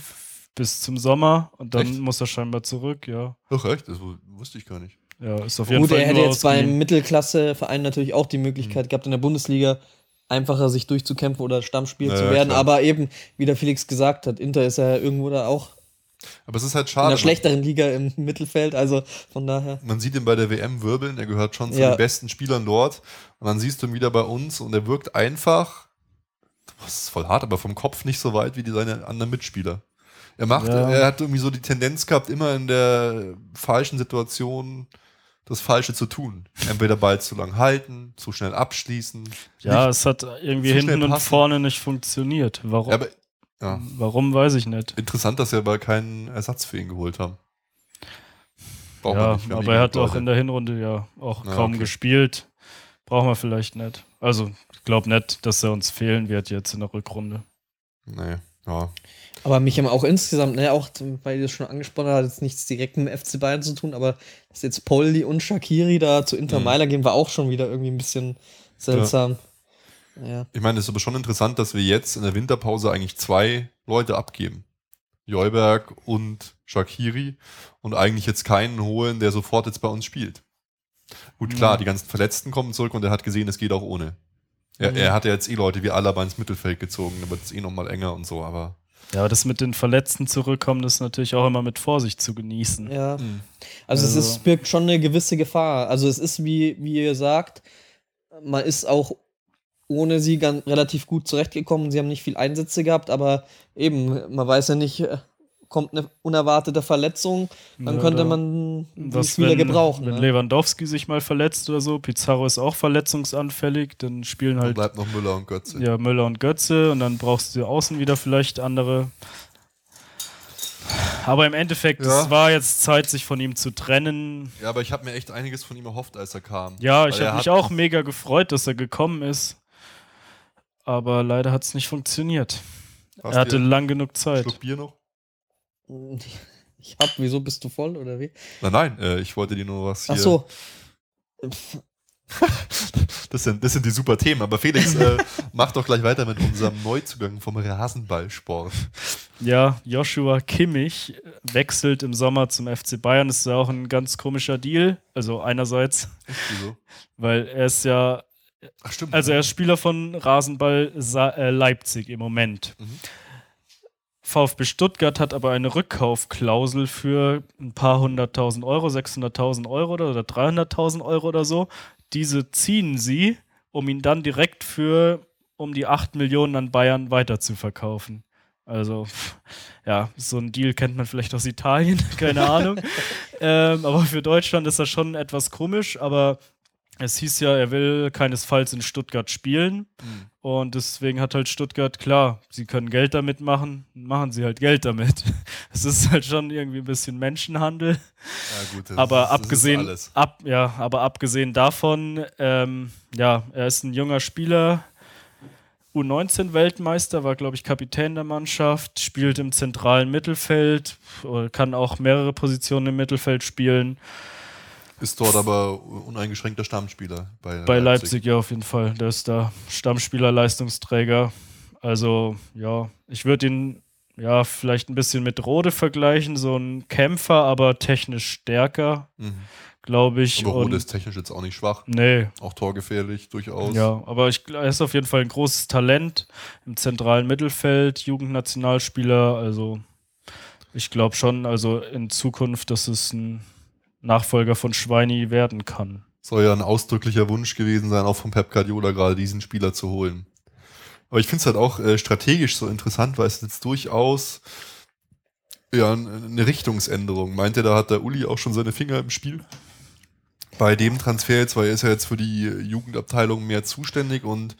bis zum Sommer und dann Echt? muss er scheinbar zurück, ja. Ach echt? Das wu- wusste ich gar nicht. Ja, ist auf jeden Gut, Fall er hätte jetzt beim ausgeliehen. Mittelklasse-Verein natürlich auch die Möglichkeit gehabt, in der Bundesliga einfacher sich durchzukämpfen oder Stammspieler Ja, zu werden. klar. Aber eben, wie der Felix gesagt hat, Inter ist ja irgendwo da auch Aber es ist halt in schade. einer schlechteren Liga im Mittelfeld. Also von daher. Man sieht ihn bei der WM wirbeln, er gehört schon zu Ja. den besten Spielern dort. Und dann siehst du ihn wieder bei uns und er wirkt einfach, das ist voll hart, aber vom Kopf nicht so weit wie die, seine anderen Mitspieler. Er macht, Ja. er hat irgendwie so die Tendenz gehabt, immer in der falschen Situation das Falsche zu tun. Entweder Ball zu lang halten, zu schnell abschließen. Ja, es hat irgendwie hinten und vorne nicht funktioniert. Warum? Ja, aber ja. Warum weiß ich nicht. Interessant, dass wir aber keinen Ersatz für ihn geholt haben. Braucht man Ja, nicht. Aber er hat auch in der Hinrunde ja auch Ja, kaum okay. gespielt. Brauchen wir vielleicht nicht. Also, ich glaube nicht, dass er uns fehlen wird jetzt in der Rückrunde. Nee, ja. Aber mich haben auch insgesamt, ne, auch weil ihr das schon angesprochen habt, hat jetzt nichts direkt mit dem FC Bayern zu tun, aber dass jetzt Poldi und Shakiri da zu Inter Mhm. Mailand gehen, war auch schon wieder irgendwie ein bisschen seltsam. Ja. Ich meine, es ist aber schon interessant, dass wir jetzt in der Winterpause eigentlich zwei Leute abgeben. Jolberg und Shakiri und eigentlich jetzt keinen holen, der sofort jetzt bei uns spielt. Gut, klar, Ja. die ganzen Verletzten kommen zurück und er hat gesehen, es geht auch ohne. Er, Mhm. er hat ja jetzt eh Leute wie Alaba ins Mittelfeld gezogen, da wird es eh nochmal enger und so, aber Ja, aber das mit den Verletzten zurückkommen, das ist natürlich auch immer mit Vorsicht zu genießen. ja. hm. Also, Also- es ist, birgt schon eine gewisse Gefahr. Also es ist, wie, wie ihr sagt, man ist auch ohne sie ganz, relativ gut zurechtgekommen. Sie haben nicht viel Einsätze gehabt, aber eben, man weiß ja nicht, äh, kommt eine unerwartete Verletzung, dann Ja, könnte da- man die Was, Spieler wenn, gebrauchen. wenn ne? Lewandowski sich mal verletzt oder so, Pizarro ist auch verletzungsanfällig, dann spielen dann halt bleibt noch Müller und Götze. ja, Müller und Götze und dann brauchst du außen wieder vielleicht andere. Aber im Endeffekt, Ja. es war jetzt Zeit, sich von ihm zu trennen. Ja, aber ich habe mir echt einiges von ihm erhofft, als er kam. Ja, ich Weil habe mich auch mega gefreut, dass er gekommen ist. Aber leider hat es nicht funktioniert. Hast er hatte lang genug Zeit. Schluck Bier noch? Ich hab, wieso bist du voll oder wie? Nein, nein, äh, ich wollte dir nur was hier. Ach so. Das sind, das sind die super Themen. Aber Felix, äh, mach doch gleich weiter mit unserem Neuzugang vom Rasenballsport. Ja, Joshua Kimmich wechselt im Sommer zum FC Bayern. Das ist ja auch ein ganz komischer Deal. Also einerseits, Wieso? weil er ist ja Ach, stimmt. Also er ist Spieler von Rasenball Sa äh, Leipzig im Moment. Mhm. VfB Stuttgart hat aber eine Rückkaufklausel für ein paar hunderttausend Euro, 600.000 Euro oder, oder 300.000 Euro oder so. Diese ziehen sie, um ihn dann direkt für um die 8 Millionen an Bayern weiter zu verkaufen. Also, ja, so ein Deal kennt man vielleicht aus Italien, keine Ahnung. ähm, aber für Deutschland ist das schon etwas komisch, aber es hieß ja, er will keinesfalls in Stuttgart spielen. Mhm. Und deswegen hat halt Stuttgart, klar, sie können Geld damit machen, machen sie halt Geld damit. Es ist halt schon irgendwie ein bisschen Menschenhandel. Ja, gut, das aber ist, das abgesehen, Ist ab, ja, aber abgesehen davon, ähm, ja, er ist ein junger Spieler, U19-Weltmeister, war, glaube ich, Kapitän der Mannschaft, spielt im zentralen Mittelfeld, kann auch mehrere Positionen im Mittelfeld spielen. Ist dort aber uneingeschränkter Stammspieler bei, Bei Leipzig. ja auf jeden Fall. Der ist da Stammspieler, Leistungsträger. Also ja, ich würde ihn ja vielleicht ein bisschen mit Rode vergleichen, so ein Kämpfer, aber technisch stärker, Mhm. glaube ich. Aber Rode Und- ist technisch jetzt auch nicht schwach. Nee, Auch torgefährlich durchaus. ja, aber ich, er ist auf jeden Fall ein großes Talent im zentralen Mittelfeld, Jugendnationalspieler. Also ich glaube schon, also in Zukunft, dass es ein Nachfolger von Schweini werden kann. Soll ja ein ausdrücklicher Wunsch gewesen sein, auch von Pep Guardiola gerade diesen Spieler zu holen. Aber ich finde es halt auch äh, strategisch so interessant, weil es jetzt durchaus ja, eine Richtungsänderung. Meint ihr, da hat der Uli auch schon seine Finger im Spiel? Bei dem Transfer jetzt, weil er ist ja jetzt für die Jugendabteilung mehr zuständig und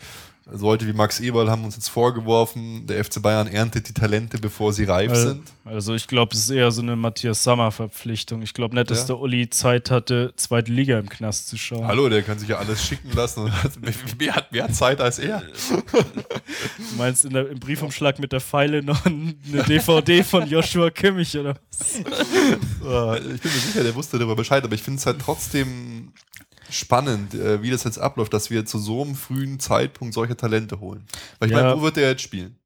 Leute wie Max Eberl haben uns jetzt vorgeworfen, der FC Bayern erntet die Talente, bevor sie reif Also, sind. also ich glaube, es ist eher so eine Matthias Sammer-Verpflichtung. Ich glaube nicht, dass Ja. der Uli Zeit hatte, zweite Liga im Knast zu schauen. Hallo, der kann sich ja alles schicken lassen und hat, wer hat mehr Zeit als er? Du meinst in der, im Briefumschlag mit der Pfeile noch eine DVD von Joshua Kimmich oder was? Ich bin mir sicher, der wusste darüber Bescheid, aber ich finde es halt trotzdem spannend, äh, wie das jetzt abläuft, dass wir zu so einem frühen Zeitpunkt solche Talente holen. Weil ich Ja. meine, wo wird der jetzt spielen?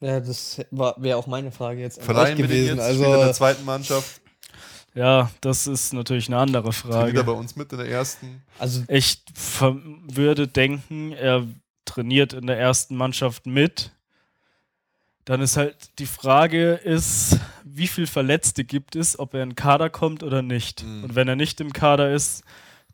Ja, das wäre auch meine Frage jetzt Verleihen wir den gewesen. jetzt? Er in der Also, zweiten Mannschaft? Ja, das ist natürlich eine andere Trainiert er Frage. bei uns mit in der ersten? also Ich würde denken, er trainiert in der ersten Mannschaft mit. Dann ist halt die Frage ist, wie viel Verletzte gibt es, ob er in den Kader kommt oder nicht. Mhm. Und wenn er nicht im Kader ist,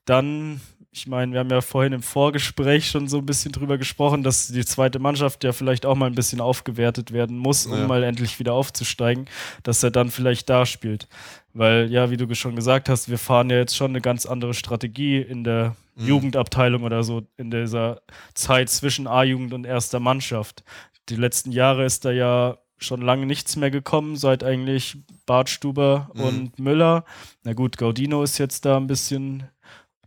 dann, ich meine, wir haben ja vorhin im Vorgespräch schon so ein bisschen drüber gesprochen, dass die zweite Mannschaft ja vielleicht auch mal ein bisschen aufgewertet werden muss, um Ja. mal endlich wieder aufzusteigen, dass er dann vielleicht da spielt. Weil, ja, wie du schon gesagt hast, wir fahren ja jetzt schon eine ganz andere Strategie in der Mhm. Jugendabteilung oder so, in dieser Zeit zwischen A-Jugend und erster Mannschaft. Die letzten Jahre ist da ja schon lange nichts mehr gekommen, seit eigentlich Bartstuber Mhm. und Müller. Na gut, Gaudino ist jetzt da ein bisschen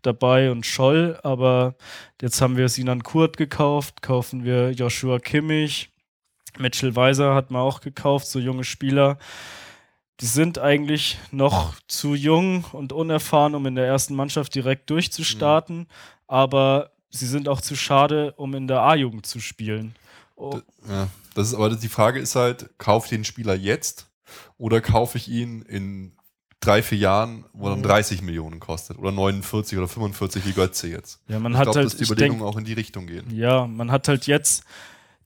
dabei und Scholl, aber jetzt haben wir Sinan Kurt gekauft, kaufen wir Joshua Kimmich, Mitchell Weiser hat man auch gekauft, so junge Spieler. Die sind eigentlich noch zu jung und unerfahren, um in der ersten Mannschaft direkt durchzustarten, aber sie sind auch zu schade, um in der A-Jugend zu spielen. Oh, Ja, das ist aber die Frage ist halt, kaufe ich den Spieler jetzt oder kaufe ich ihn in drei, vier Jahren, wo dann Mhm. 30 Millionen kostet oder 49 oder 45 wie Götze jetzt. ja, man ich hat glaube, halt, dass die Überlegungen denk, auch in die Richtung gehen. Ja, man hat halt jetzt,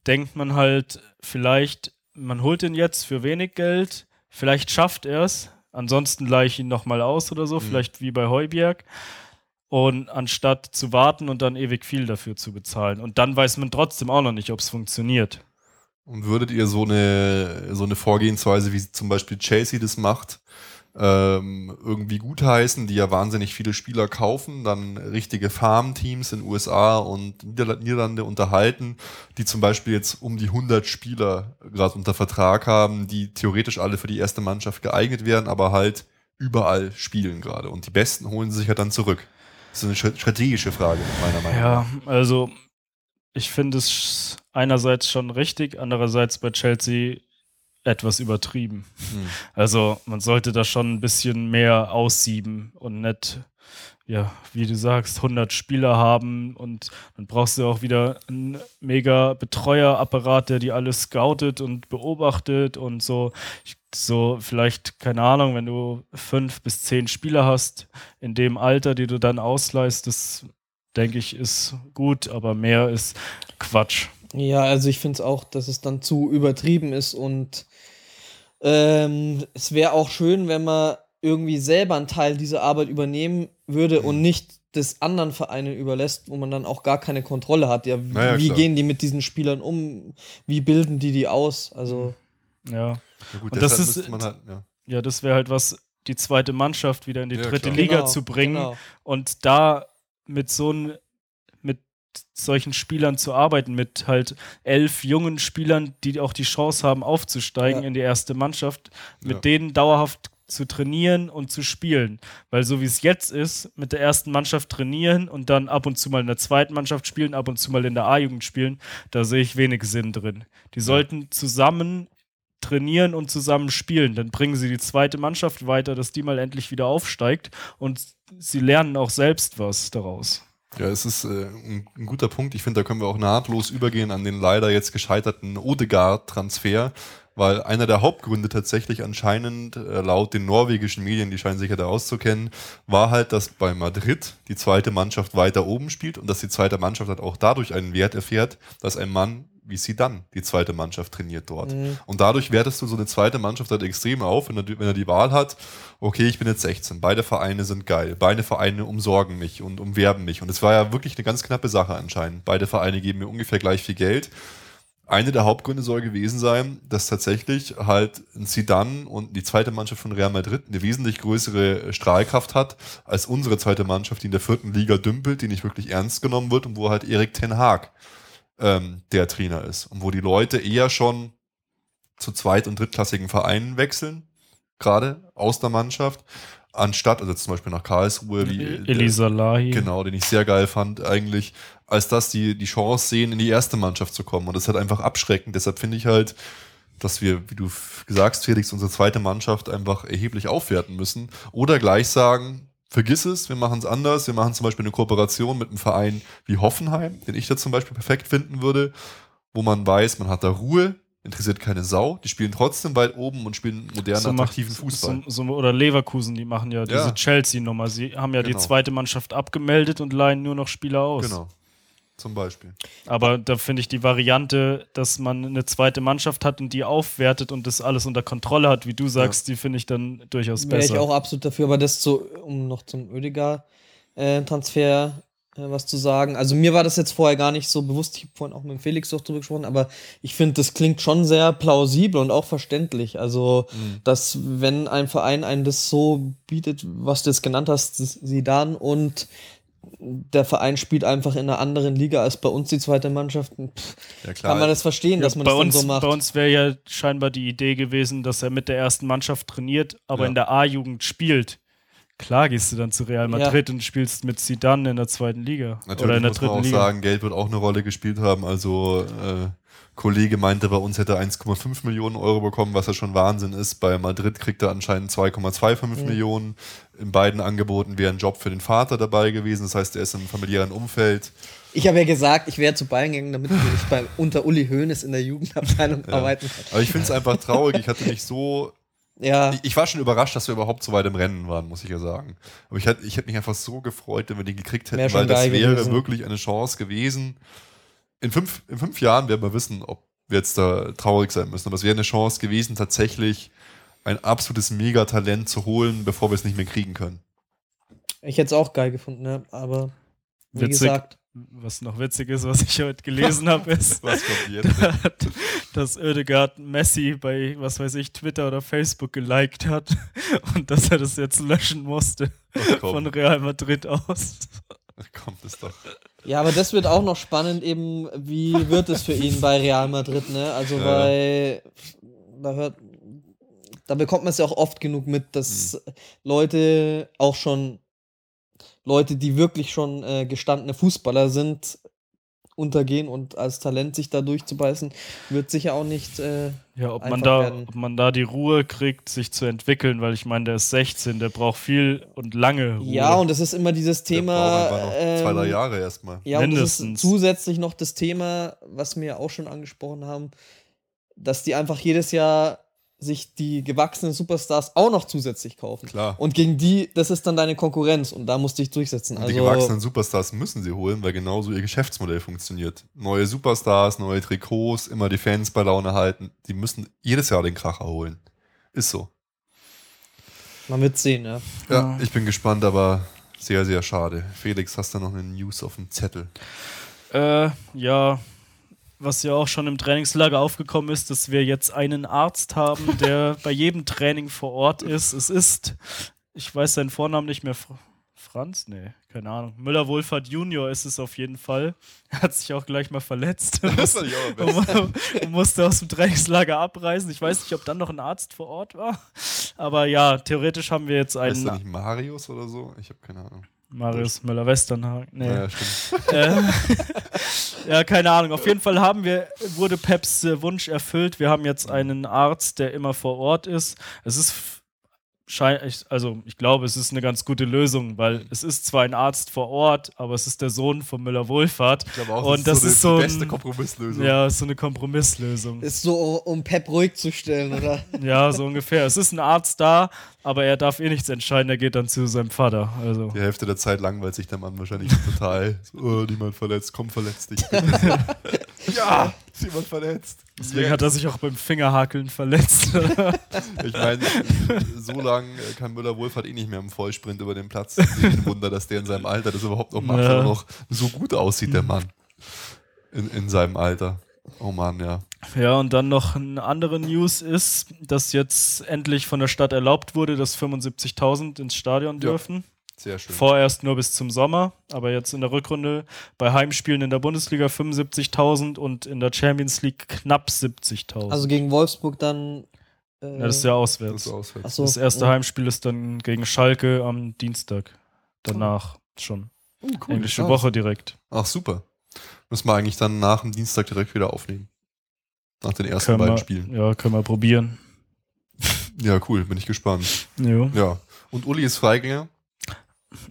denkt man halt, vielleicht, man holt ihn jetzt für wenig Geld, vielleicht schafft er es, ansonsten leihe ich ihn nochmal aus oder so, Mhm. vielleicht wie bei Heuberg. Und anstatt zu warten und dann ewig viel dafür zu bezahlen. Und dann weiß man trotzdem auch noch nicht, ob es funktioniert. Und würdet ihr so eine, so eine Vorgehensweise, wie zum Beispiel Chelsea das macht, ähm, irgendwie gutheißen, die ja wahnsinnig viele Spieler kaufen, dann richtige Farmteams in USA und Niederla- Niederlande unterhalten, die zum Beispiel jetzt um die 100 Spieler gerade unter Vertrag haben, die theoretisch alle für die erste Mannschaft geeignet wären, aber halt überall spielen gerade. Und die Besten holen sie sich ja dann zurück. Das ist eine stra- strategische Frage, meiner Meinung nach. Ja, also ich finde es einerseits schon richtig, andererseits bei Chelsea etwas übertrieben. Hm. Also man sollte da schon ein bisschen mehr aussieben und nicht, ja, wie du sagst, 100 Spieler haben und dann brauchst du auch wieder einen mega Betreuerapparat, der die alles scoutet und beobachtet und so. Ich, so vielleicht, keine Ahnung, wenn du fünf bis zehn Spieler hast in dem Alter, die du dann ausleihst, das denke ich ist gut, aber mehr ist Quatsch. Ja, also ich finde es auch, dass es dann zu übertrieben ist und ähm, es wäre auch schön, wenn man irgendwie selber einen Teil dieser Arbeit übernehmen würde und nicht des anderen Vereinen überlässt, wo man dann auch gar keine Kontrolle hat. Ja, wie, Naja, wie klar. gehen die mit diesen Spielern um? Wie bilden die die aus? Also Ja. Ja, gut, Und das ist- halt, ja. Ja, das wäre halt was, die zweite Mannschaft wieder in die Ja, dritte klar. Liga Genau, zu bringen genau. und da mit so ein, mit solchen Spielern zu arbeiten, mit halt elf jungen Spielern, die auch die Chance haben, aufzusteigen Ja. in die erste Mannschaft, mit Ja. denen dauerhaft zu trainieren und zu spielen. Weil so wie es jetzt ist, mit der ersten Mannschaft trainieren und dann ab und zu mal in der zweiten Mannschaft spielen, ab und zu mal in der A-Jugend spielen, da sehe ich wenig Sinn drin. Die sollten zusammen trainieren und zusammen spielen. Dann bringen sie die zweite Mannschaft weiter, dass die mal endlich wieder aufsteigt und sie lernen auch selbst was daraus. Ja, es ist äh, ein, ein guter Punkt. Ich finde, da können wir auch nahtlos übergehen an den leider jetzt gescheiterten Odegaard-Transfer, weil einer der Hauptgründe tatsächlich anscheinend äh, laut den norwegischen Medien, die scheinen sich ja da auszukennen, war halt, dass bei Madrid die zweite Mannschaft weiter oben spielt und dass die zweite Mannschaft halt auch dadurch einen Wert erfährt, dass ein Mann wie sie dann die zweite Mannschaft trainiert dort. Mhm. Und dadurch wertest du so eine zweite Mannschaft halt extrem auf, wenn er, wenn er die Wahl hat, okay, ich bin jetzt 16, beide Vereine sind geil, beide Vereine umsorgen mich und umwerben mich. Und es war ja wirklich eine ganz knappe Sache anscheinend. Beide Vereine geben mir ungefähr gleich viel Geld. Eine der Hauptgründe soll gewesen sein, dass tatsächlich halt ein Zidane und die zweite Mannschaft von Real Madrid eine wesentlich größere Strahlkraft hat als unsere zweite Mannschaft, die in der vierten Liga dümpelt, die nicht wirklich ernst genommen wird und wo halt Erik Ten Haag ähm, der Trainer ist. Und wo die Leute eher schon zu zweit- und drittklassigen Vereinen wechseln, gerade aus der Mannschaft, anstatt, also zum Beispiel nach Karlsruhe, wie Elisa Lahi. Genau, den ich sehr geil fand eigentlich, als dass die die Chance sehen, in die erste Mannschaft zu kommen. Und das ist halt einfach abschreckend. Deshalb finde ich halt, dass wir, wie du hast, Felix, unsere zweite Mannschaft einfach erheblich aufwerten müssen. Oder gleich sagen, vergiss es, wir machen es anders. Wir machen zum Beispiel eine Kooperation mit einem Verein wie Hoffenheim, den ich da zum Beispiel perfekt finden würde, wo man weiß, man hat da Ruhe, interessiert keine Sau. Die spielen trotzdem weit oben und spielen modernen, So macht- attraktiven Fußball. So, so, oder Leverkusen, die machen ja diese Ja. Chelsea-Nummer. Sie haben ja Genau. die zweite Mannschaft abgemeldet und leihen nur noch Spieler aus. Genau. Zum Beispiel. Aber da finde ich die Variante, dass man eine zweite Mannschaft hat und die aufwertet und das alles unter Kontrolle hat, wie du sagst, die finde ich dann durchaus Wäre ich besser. auch absolut dafür, aber das so, um noch zum Oedegaard-Transfer äh, was zu sagen. Also mir war das jetzt vorher gar nicht so bewusst, ich habe vorhin auch mit dem Felix doch drüber gesprochen, aber ich finde, das klingt schon sehr plausibel und auch verständlich. Also, dass wenn ein Verein einem das so bietet, was du jetzt genannt hast, sie dann und der Verein spielt einfach in einer anderen Liga als bei uns die zweite Mannschaft, pff, Ja, klar. kann man das verstehen, dass man bei das dann uns, so macht. Bei uns wäre ja scheinbar die Idee gewesen, dass er mit der ersten Mannschaft trainiert, aber Ja. in der A-Jugend spielt. Klar gehst du dann zu Real Madrid und spielst mit Zidane in der zweiten Liga. Natürlich oder in der muss man dritten auch Liga. sagen, Geld wird auch eine Rolle gespielt haben. Also äh, Kollege meinte, bei uns hätte er 1,5 Millionen Euro bekommen, was ja schon Wahnsinn ist. Bei Madrid kriegt er anscheinend 2,25 Millionen. In beiden Angeboten wäre ein Job für den Vater dabei gewesen. Das heißt, er ist im familiären Umfeld. Ich habe ja gesagt, ich wäre zu Bayern gegangen, damit ich bei, unter Uli Hoeneß in der Jugendabteilung arbeiten kann. Aber ich finde es einfach traurig. Ich hatte mich so. Ja, Ich, war schon überrascht, dass wir überhaupt so weit im Rennen waren, muss ich ja sagen. Aber ich, hätte- ich mich einfach so gefreut, wenn wir den gekriegt hätten, weil das wäre gewesen. wirklich eine Chance gewesen. In fünf, in fünf Jahren werden wir wissen, ob wir jetzt da traurig sein müssen. Aber es wäre eine Chance gewesen, tatsächlich ein absolutes Megatalent zu holen, bevor wir es nicht mehr kriegen können. ich hätte es auch geil gefunden, ne? aber wie Witzig. gesagt, Was noch witzig ist, was ich heute gelesen habe, ist, Was kommt jetzt? dass Oedegaard Messi bei, was weiß ich, Twitter oder Facebook geliked hat und dass er das jetzt löschen musste Ach, von Real Madrid aus. kommt es doch. ja, aber das wird auch noch spannend, eben, wie wird es für ihn bei Real Madrid, ne? Also, Ja. weil da hört, da bekommt man es ja auch oft genug mit, dass Hm. Leute auch schon, Leute, die wirklich schon äh, gestandene Fußballer sind, untergehen und als Talent sich da durchzubeißen, wird sicher auch nicht. Äh, Ja, ob man, da, werden. ob man da die Ruhe kriegt, sich zu entwickeln, weil ich meine, der ist 16, der braucht viel und lange Ruhe. ja, und es ist immer dieses Der Thema. braucht einfach noch zwei, drei ähm, Jahre erstmal. Ja, und das Mindestens. ist zusätzlich noch das Thema, was wir auch schon angesprochen haben, dass die einfach jedes Jahr sich die gewachsenen Superstars auch noch zusätzlich kaufen. Klar. Und gegen die, das ist dann deine Konkurrenz und da musst du dich durchsetzen. Und die Also, gewachsenen Superstars müssen sie holen, weil genauso ihr Geschäftsmodell funktioniert. Neue Superstars, neue Trikots, immer die Fans bei Laune halten. Die müssen jedes Jahr den Kracher holen. Ist so. man wird sehen, ja. Ja, ich bin gespannt, aber sehr, sehr schade. Felix, hast du noch eine News auf dem Zettel? Äh, ja, was ja auch schon im Trainingslager aufgekommen ist, dass wir jetzt einen Arzt haben, der bei jedem Training vor Ort ist. Es ist, ich weiß seinen Vornamen nicht mehr, Fr Franz? Nee, keine Ahnung. Müller-Wohlfahrt Junior ist es auf jeden Fall. Er hat sich auch gleich mal verletzt. am besten. und, und musste aus dem Trainingslager abreisen. Ich weiß nicht, ob dann noch ein Arzt vor Ort war. Aber ja, theoretisch haben wir jetzt einen er nicht Marius oder so? Ich habe keine Ahnung. Marius Müller-Westernhagen. Nee. Naja, stimmt. Äh, ja, keine Ahnung. Auf jeden Fall haben wir, wurde Peps äh, Wunsch erfüllt. Wir haben jetzt einen Arzt, der immer vor Ort ist. Es ist also ich glaube, es ist eine ganz gute Lösung, weil es ist zwar ein Arzt vor Ort, aber es ist der Sohn von Müller Wohlfahrt. Ich glaube auch, Und das so ist die so beste Kompromisslösung. Ja, ist so eine Kompromisslösung. Ist so, um Pep ruhig zu stellen, oder? Ja, so ungefähr. Es ist ein Arzt da, aber er darf eh nichts entscheiden. Er geht dann zu seinem Vater. Also. Die Hälfte der Zeit langweilt sich der Mann wahrscheinlich total. So, oh, niemand verletzt, komm, verletzt dich. ja, ist jemand verletzt. Deswegen hat er sich auch beim Fingerhakeln verletzt. Ich meine, so lange kann Müller-Wohlfahrt eh nicht mehr im Vollsprint über den Platz. Ein Wunder, dass der in seinem Alter das überhaupt noch macht, Ja. noch so gut aussieht, der Mann. In, in seinem Alter. Oh Mann, ja. Ja, und dann noch eine andere News ist, dass jetzt endlich von der Stadt erlaubt wurde, dass 75.000 ins Stadion Ja. dürfen. Sehr schön. Vorerst nur bis zum Sommer, aber jetzt in der Rückrunde bei Heimspielen in der Bundesliga 75.000 und in der Champions League knapp 70.000. Also gegen Wolfsburg dann. Äh, ja, das ist ja auswärts. Das ist auswärts. so, Das erste ja. Heimspiel ist dann gegen Schalke am Dienstag. Danach schon. Oh, cool, Englische. Woche direkt. Ach, super. Müssen wir eigentlich dann nach dem Dienstag direkt wieder aufnehmen. Nach den ersten Können beiden wir, Spielen. ja, können wir probieren. Ja, cool, bin ich gespannt. Jo. Ja. Und Uli ist Freigänger.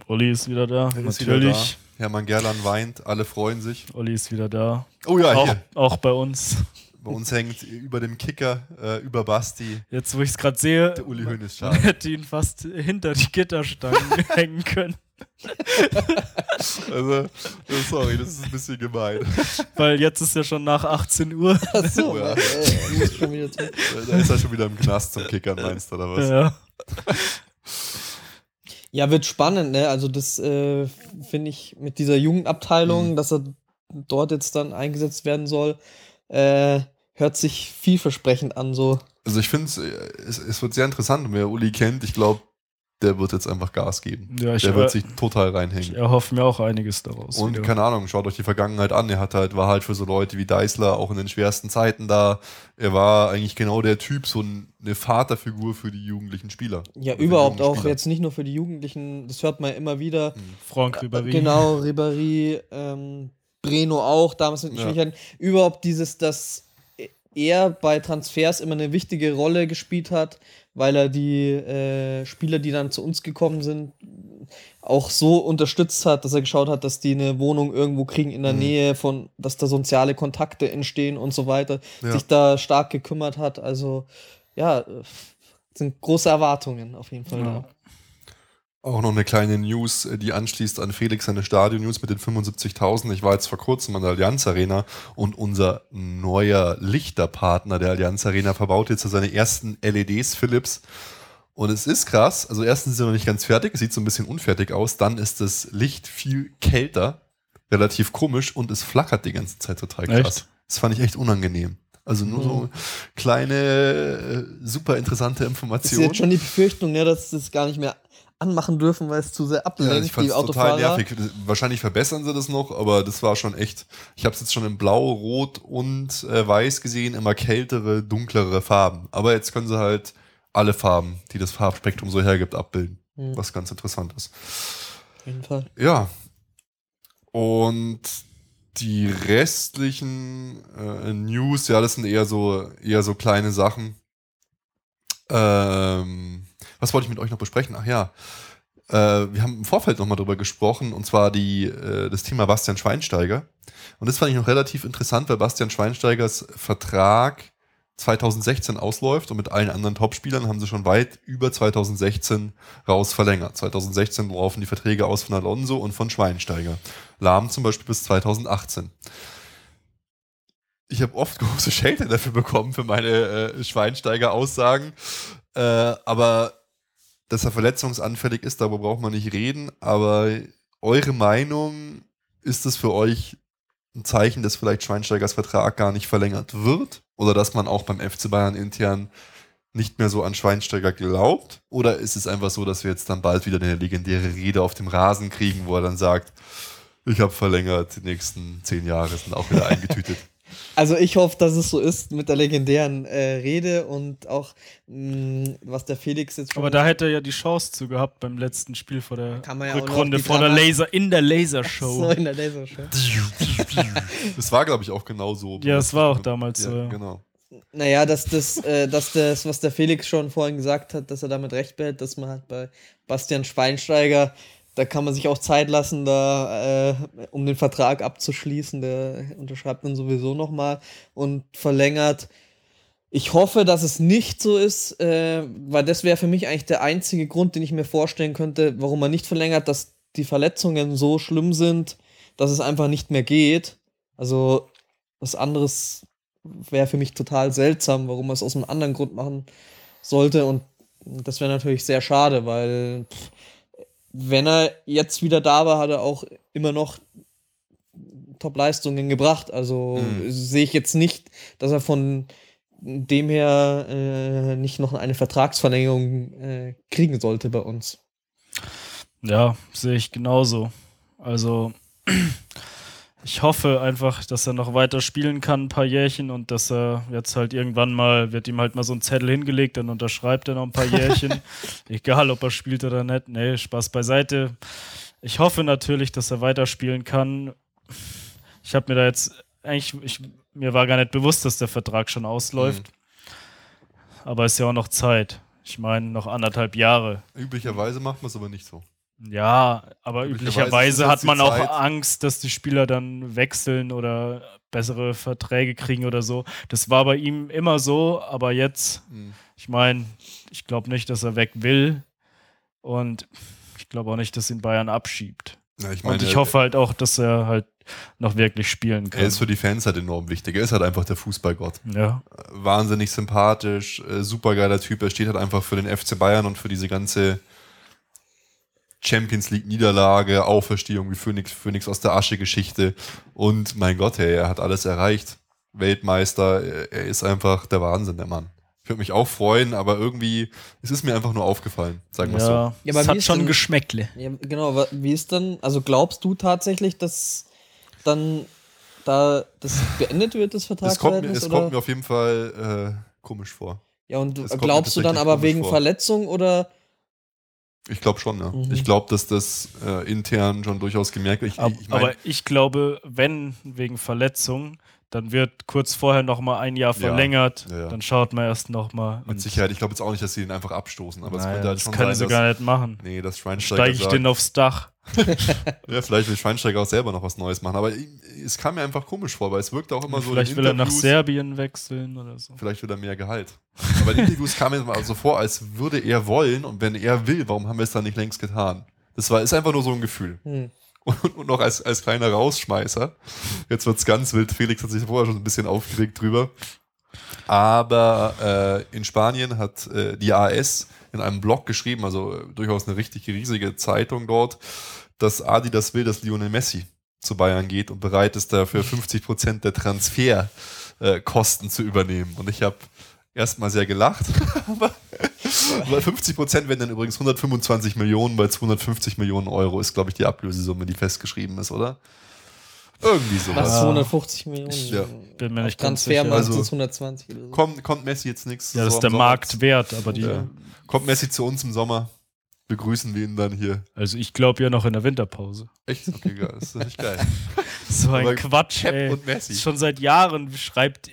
Olli ist wieder da, Er ist wieder natürlich. da. Hermann Gerland weint, alle freuen sich. Olli ist wieder da. Oh ja, auch, hier. auch bei uns. Bei uns hängt über dem Kicker, äh, über Basti, Jetzt, wo ich es gerade sehe, der Uli Hoeneß hätte ihn fast hinter die Gitterstangen hängen können. Also, sorry, das ist ein bisschen gemein. Weil jetzt ist ja schon nach 18 Uhr. Ach so, Oh ja. äh, muss schon wieder zurück. Da ist er schon wieder im Knast zum Kickern, meinst du, oder was? Ja. Ja, wird spannend, ne? Also das äh, finde ich mit dieser Jugendabteilung, Mhm. dass er dort jetzt dann eingesetzt werden soll, äh, hört sich vielversprechend an. So. Also ich finde, es, es wird sehr interessant. Und wer Uli kennt, ich glaube, der wird jetzt einfach Gas geben. Ja, ich, Der wird sich total ich reinhängen. erhoffe mir auch einiges daraus. Und wieder. keine Ahnung, schaut euch die Vergangenheit an. Er hat halt, war halt für so Leute wie Deißler auch in den schwersten Zeiten da. Er war eigentlich genau der Typ, so ein- eine Vaterfigur für die jugendlichen Spieler. Ja, überhaupt auch Spieler. jetzt nicht nur für die Jugendlichen, das hört man ja immer wieder. Franck Ribéry. Genau, Ribéry, ähm, Breno auch, damals mit den Ja. Schwierigkeiten. Überhaupt dieses, dass er bei Transfers immer eine wichtige Rolle gespielt hat, weil er die äh, Spieler, die dann zu uns gekommen sind, auch so unterstützt hat, dass er geschaut hat, dass die eine Wohnung irgendwo kriegen in der Mhm. Nähe von, dass da soziale Kontakte entstehen und so weiter, Ja. sich da stark gekümmert hat. Also ja, sind große Erwartungen auf jeden Fall. Ja. da. Auch noch eine kleine News, äh, die anschließt an Felix seine Stadion-News mit den 75.000. Ich war jetzt vor kurzem an der Allianz Arena und unser neuer Lichterpartner der Allianz Arena verbaut jetzt so seine ersten LEDs, Philips. Und es ist krass. Also erstens ist er noch nicht ganz fertig, es sieht so ein bisschen unfertig aus. Dann ist das Licht viel kälter, relativ komisch und es flackert die ganze Zeit total krass. Echt? Das fand ich echt unangenehm. Also nur so kleine, äh, super interessante Ist Informationen. jetzt schon die Befürchtung, ne, dass sie es gar nicht mehr anmachen dürfen, weil es zu sehr Ja, ablenkt, ich fand es total nervig. Wahrscheinlich verbessern sie das noch, aber das war schon echt. Ich habe es jetzt schon in Blau, Rot und äh, Weiß gesehen, immer kältere, dunklere Farben. Aber jetzt können sie halt alle Farben, die das Farbspektrum so hergibt, abbilden. Hm, Was ganz interessant ist. auf jeden Fall. Ja. Und die restlichen äh, News, ja, das sind eher so, eher so kleine Sachen. Ähm, was wollte ich mit euch noch besprechen? Ach ja. Äh, wir haben im Vorfeld nochmal drüber gesprochen, und zwar die, äh, das Thema Bastian Schweinsteiger. Und das fand ich noch relativ interessant, weil Bastian Schweinsteigers Vertrag 2016 ausläuft und mit allen anderen Topspielern haben sie schon weit über 2016 raus verlängert. 2016 laufen die Verträge aus von Alonso und von Schweinsteiger. Lahm zum Beispiel bis 2018. Ich habe oft große Schelte dafür bekommen für meine äh, Schweinsteiger-Aussagen, äh, aber dass er verletzungsanfällig ist, darüber braucht man nicht reden. Aber eure Meinung, ist es für euch ein Zeichen, dass vielleicht Schweinsteigers Vertrag gar nicht verlängert wird? Oder dass man auch beim FC Bayern intern nicht mehr so an Schweinsteiger glaubt? Oder ist es einfach so, dass wir jetzt dann bald wieder eine legendäre Rede auf dem Rasen kriegen, wo er dann sagt, ich habe verlängert, die nächsten zehn Jahre sind auch wieder eingetütet? Also ich hoffe, dass es so ist mit der legendären äh, Rede und auch mh, was der Felix jetzt schon Aber da hätte er ja die Chance zu gehabt beim letzten Spiel vor der Kann man ja Rückrunde, vor der Laser, in der so Lasershow. in der Lasershow. Das war, glaube ich, auch genau so. Ja, es war auch damals so, Ja, ja. genau. Naja, dass das, äh, dass das, was der Felix schon vorhin gesagt hat, dass er damit recht behält, dass man halt bei Bastian Schweinsteiger, da kann man sich auch Zeit lassen, da äh, um den Vertrag abzuschließen. Der unterschreibt dann sowieso nochmal und verlängert. Ich hoffe, dass es nicht so ist, äh, weil das wäre für mich eigentlich der einzige Grund, den ich mir vorstellen könnte, warum man nicht verlängert, dass die Verletzungen so schlimm sind, dass es einfach nicht mehr geht. Also was anderes wäre für mich total seltsam, warum man es aus einem anderen Grund machen sollte. Und das wäre natürlich sehr schade, weil pff, wenn er jetzt wieder da war, hat er auch immer noch Top-Leistungen gebracht. Also Mhm. sehe ich jetzt nicht, dass er von dem her äh, nicht noch eine Vertragsverlängerung äh, kriegen sollte bei uns. Ja, sehe ich genauso. Also ich hoffe einfach, dass er noch weiter spielen kann, ein paar Jährchen und dass er jetzt halt irgendwann mal, wird ihm halt mal so ein Zettel hingelegt, dann unterschreibt er noch ein paar Jährchen. Egal, ob er spielt oder nicht. Nee, Spaß beiseite. Ich hoffe natürlich, dass er weiterspielen kann. Ich habe mir da jetzt eigentlich, ich, mir war gar nicht bewusst, dass der Vertrag schon ausläuft. Mhm. Aber es ist ja auch noch Zeit. Ich meine, noch anderthalb Jahre. Üblicherweise macht man es aber nicht so. Ja, aber üblicherweise hat man auch Zeit. Angst, dass die Spieler dann wechseln oder bessere Verträge kriegen oder so. Das war bei ihm immer so, aber jetzt, mhm. ich meine, ich glaube nicht, dass er weg will und ich glaube auch nicht, dass ihn Bayern abschiebt. Ja, ich meine, und ich hoffe halt auch, dass er halt noch wirklich spielen kann. Er ist für die Fans halt enorm wichtig. Er ist halt einfach der Fußballgott. Ja. Wahnsinnig sympathisch, äh, supergeiler Typ. Er steht halt einfach für den FC Bayern und für diese ganze Champions League Niederlage, Auferstehung wie Phoenix, Phoenix aus der Asche Geschichte. Und mein Gott, hey, er hat alles erreicht. Weltmeister, er ist einfach der Wahnsinn, der Mann. Ich würde mich auch freuen, aber irgendwie, es ist mir einfach nur aufgefallen, sagen wir ja. so. Ja, aber es hat schon denn, Geschmäckle. Ja, genau, wie ist denn, also glaubst du tatsächlich, dass dann da das beendet wird, das Vertragsverhältnis? Es kommt, es kommt mir auf jeden Fall äh, komisch vor. Ja, und glaubst du dann aber wegen vor. Verletzung oder ich glaube schon, ja. Mhm. Ich glaube, dass das äh, intern schon durchaus gemerkt wird. Ich, ich mein, aber ich glaube, wenn wegen Verletzung, dann wird kurz vorher noch mal ein Jahr verlängert. Ja, ja. Dann schaut man erst noch mal. Mit Sicherheit. Ich glaube jetzt auch nicht, dass sie ihn einfach abstoßen. Aber naja, könnte halt das können sein, sie gar nicht machen. Nee, das Schweinsteiger Steige ich sagt, den aufs Dach. ja, vielleicht will Schweinsteiger auch selber noch was Neues machen. Aber es kam mir einfach komisch vor, weil es wirkt auch immer so. Vielleicht will er nach Serbien wechseln oder so. Vielleicht will er mehr Gehalt. Aber in Interviews kam mir immer so vor, als würde er wollen und wenn er will, warum haben wir es dann nicht längst getan? Das war, ist einfach nur so ein Gefühl. Hm. Und, und, noch als, als kleiner Rausschmeißer. Jetzt wird es ganz wild. Felix hat sich vorher schon ein bisschen aufgeregt drüber. Aber äh, in Spanien hat äh, die AS in einem Blog geschrieben, also äh, durchaus eine richtig riesige Zeitung dort, dass Adidas will, dass Lionel Messi zu Bayern geht und bereit ist, dafür 50 Prozent der Transferkosten äh, zu übernehmen. Und ich habe erstmal sehr gelacht. aber 50 Prozent werden dann übrigens 125 Millionen bei 250 Millionen Euro ist, glaube ich, die Ablösesumme, die festgeschrieben ist, oder? Irgendwie sowas. Was, 250 Millionen? Ja. Bin mir nicht ganz sicher. Also, 120 oder so. Kommt, kommt Messi jetzt nichts. Ja, das ist der Marktwert, aber die. Ja. Kommt Messi zu uns im Sommer, begrüßen wir ihn dann hier. Also ich glaube ja noch in der Winterpause. Echt? Okay, geil. Das ist echt geil. so ein aber Quatsch, ey. Und Messi. Schon seit Jahren schreibt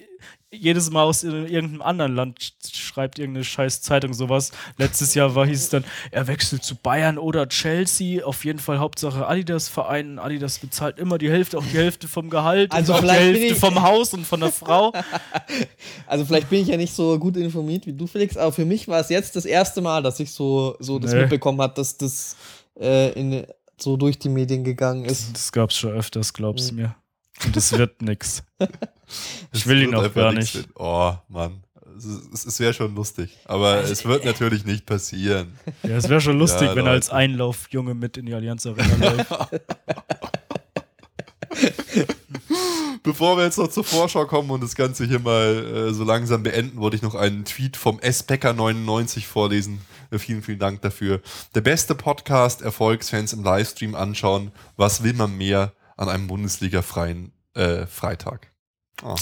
jedes Mal aus irgendeinem anderen Land schreibt irgendeine scheiß Zeitung sowas. Letztes Jahr war, hieß es dann, er wechselt zu Bayern oder Chelsea. Auf jeden Fall Hauptsache Adidas-Verein. Adidas bezahlt immer die Hälfte, auch die Hälfte vom Gehalt, also die Hälfte vom Haus und von der Frau. Also vielleicht bin ich ja nicht so gut informiert wie du, Felix, aber für mich war es jetzt das erste Mal, dass ich so, so das nee. mitbekommen habe, dass das äh, in, so durch die Medien gegangen ist. Das gab es schon öfters, glaubst du mhm. mir. Und es wird nix. Ich will ihn auch gar nicht. Oh, Mann. Es, es wäre schon lustig. Aber also, es wird natürlich nicht passieren. Ja, es wäre schon lustig, ja, wenn er als Einlaufjunge mit in die Allianz Arena läuft. Bevor wir jetzt noch zur Vorschau kommen und das Ganze hier mal äh, so langsam beenden, wollte ich noch einen Tweet vom S-Becker99 vorlesen. Äh, vielen, vielen Dank dafür. Der beste Podcast, Erfolgsfans im Livestream anschauen. Was will man mehr an einem Bundesliga-freien äh, Freitag? Oh,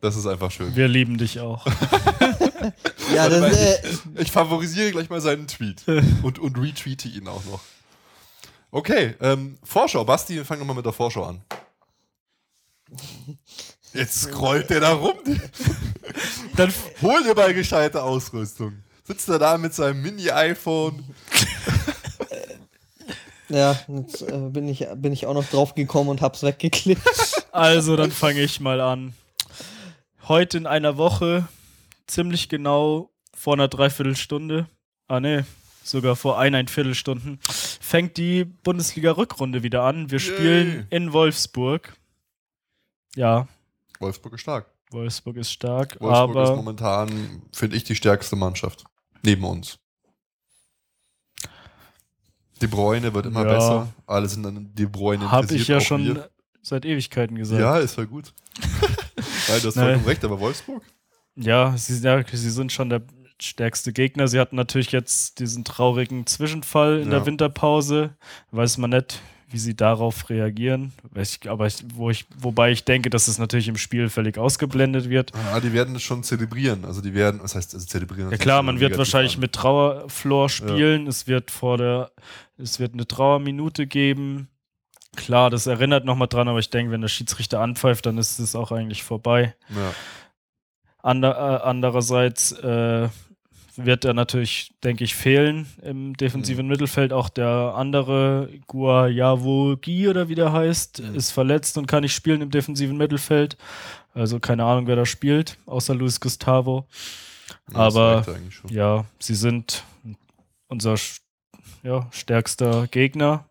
das ist einfach schön. Wir lieben dich auch. ja, das, äh, ich, ich, favorisiere gleich mal seinen Tweet und, und retweete ihn auch noch. Okay, ähm, Vorschau. Basti, fang nochmal mit der Vorschau an. Jetzt scrollt der da rum. Dann hol dir mal gescheite Ausrüstung. Sitzt er da mit seinem Mini-iPhone. Ja, jetzt äh, bin, ich, bin ich auch noch drauf gekommen und hab's weggeklickt. Also, dann fange ich mal an. Heute in einer Woche, ziemlich genau vor einer Dreiviertelstunde, ah ne, sogar vor eineinviertel Stunden, fängt die Bundesliga-Rückrunde wieder an. Wir spielen Yay. in Wolfsburg. Ja. Wolfsburg ist stark. Wolfsburg ist stark, Wolfsburg aber ist momentan, finde ich, die stärkste Mannschaft. Neben uns. De Bruyne wird immer ja. besser. Alle sind dann De Bruyne Habe ich ja schon wir. seit Ewigkeiten gesagt. Ja, ist voll gut. Nein, du hast vollkommen recht, aber Wolfsburg? Ja sie, ja, sie sind schon der stärkste Gegner. Sie hatten natürlich jetzt diesen traurigen Zwischenfall in Ja. der Winterpause. Weiß man nicht, wie sie darauf reagieren. Ich, aber ich, wo ich, wobei ich denke, dass es natürlich im Spiel völlig ausgeblendet wird. Ja, die werden es schon zelebrieren. Also die werden, was heißt also zelebrieren? Ja das klar, man wird wahrscheinlich an. mit Trauerflor spielen. Es wird vor der, es wird eine Trauerminute geben. Klar, das erinnert nochmal dran, aber ich denke, wenn der Schiedsrichter anpfeift, dann ist es auch eigentlich vorbei. Ja. Ander, äh, andererseits äh, wird er natürlich, denke ich, fehlen im defensiven Mittelfeld. Auch der andere, Guayavogi oder wie der heißt, Mhm. ist verletzt und kann nicht spielen im defensiven Mittelfeld. Also keine Ahnung, wer da spielt, außer Luis Gustavo. Ja, Aber-. Ja, sie sind unser ja, stärkster Gegner.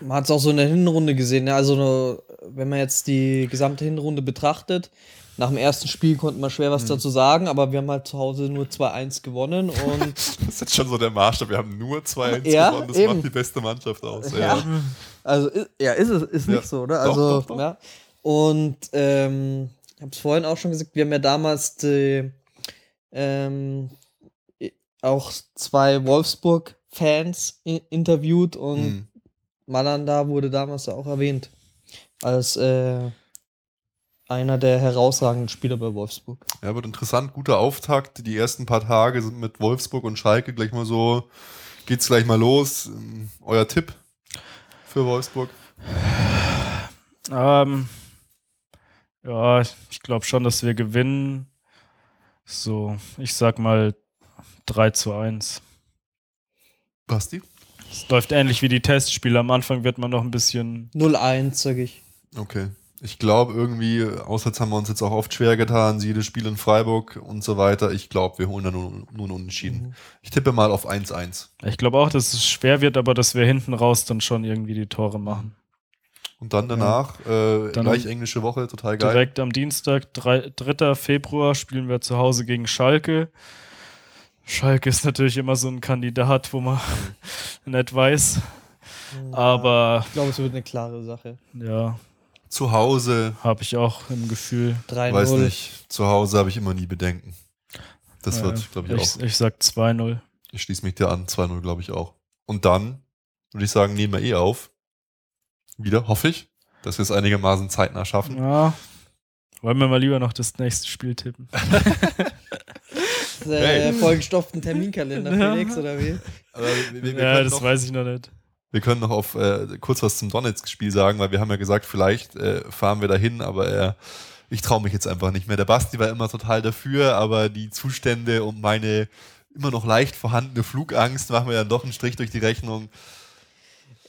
Man hat es auch so in der Hinrunde gesehen. Ne? Also, nur, wenn man jetzt die gesamte Hinrunde betrachtet, nach dem ersten Spiel konnte man schwer was Mhm. dazu sagen, aber wir haben halt zu Hause nur 2-1 gewonnen und Das ist jetzt schon so der Maßstab. Wir haben nur 2-1 Ja, gewonnen. Das eben. macht die beste Mannschaft aus. Ja. Ja. Also, ja, ist es, ist Ja. nicht so, oder? Doch, Also, doch, doch. ja. Und ähm, ich habe es vorhin auch schon gesagt, wir haben ja damals die, ähm, auch zwei Wolfsburg-Fans interviewt und Mhm. Malanda wurde damals auch erwähnt als äh, einer der herausragenden Spieler bei Wolfsburg. ja, wird interessant. Guter Auftakt. Die ersten paar Tage sind mit Wolfsburg und Schalke gleich mal so. Geht's gleich mal los. Ähm, Euer Tipp für Wolfsburg? Ähm, ja, ich glaube schon, dass wir gewinnen. So, ich sag mal 3 zu 1. Basti? Es läuft ähnlich wie die Testspiele. Am Anfang wird man noch ein bisschen. 0-1, sag ich. Okay. Ich glaube irgendwie, auswärts haben wir uns jetzt auch oft schwer getan, jedes Spiel in Freiburg und so weiter. Ich glaube, wir holen da nur einen Unentschieden. Mhm. Ich tippe mal auf 1-1. Ich glaube auch, dass es schwer wird, aber dass wir hinten raus dann schon irgendwie die Tore machen. Und dann danach, äh, Dann- gleich englische Woche, total geil. Direkt am Dienstag, drei, 3. Februar, spielen wir zu Hause gegen Schalke. Schalke ist natürlich immer so ein Kandidat, wo man nicht weiß. Aber Ich glaube, es wird eine klare Sache. ja, Zu Hause, habe ich auch im Gefühl. 3-0. weiß nicht. Zu Hause habe ich immer nie Bedenken. Das wird, glaube ich, auch. ich, ich sag 2-0. Ich schließe mich dir an. 2-0, glaube ich auch. Und dann würde ich sagen, nehmen wir eh auf. Wieder, hoffe ich, dass wir es einigermaßen zeitnah schaffen. Ja. Wollen wir mal lieber noch das nächste Spiel tippen? äh, Hey. vollgestopften Terminkalender, Ja. Felix, oder wie? Aber wir, wir, wir, ja, das noch, weiß ich noch nicht. Wir können noch auf äh, kurz was zum Donetsk-Spiel sagen, weil wir haben ja gesagt, vielleicht äh, fahren wir dahin, aber äh, ich traue mich jetzt einfach nicht mehr. Der Basti war immer total dafür, aber die Zustände und meine immer noch leicht vorhandene Flugangst machen wir dann doch einen Strich durch die Rechnung.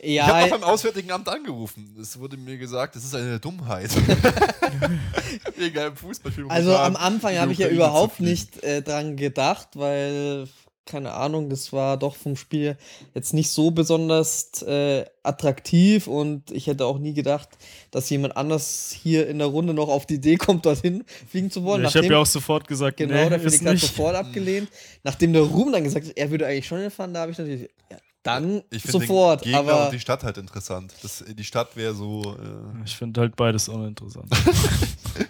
Ich habe Ja, auch beim Auswärtigen Amt angerufen. Es wurde mir gesagt, das ist eine Dummheit. Wegen einem Fußballspiel. also am Anfang habe ich ja überhaupt nicht äh, dran gedacht, weil, keine Ahnung, das war doch vom Spiel jetzt nicht so besonders äh, attraktiv und ich hätte auch nie gedacht, dass jemand anders hier in der Runde noch auf die Idee kommt, dorthin fliegen zu wollen. ich habe ja auch sofort gesagt, Genau, nee, der ist Felix hat nicht. sofort abgelehnt. Nachdem der Ruhm dann gesagt hat, er würde eigentlich schon hinfahren, da habe ich natürlich, ja, dann Ich finde sofort. den Gegner Aber und die Stadt halt interessant. Das, die Stadt wäre so. Äh, Ich finde halt beides uninteressant.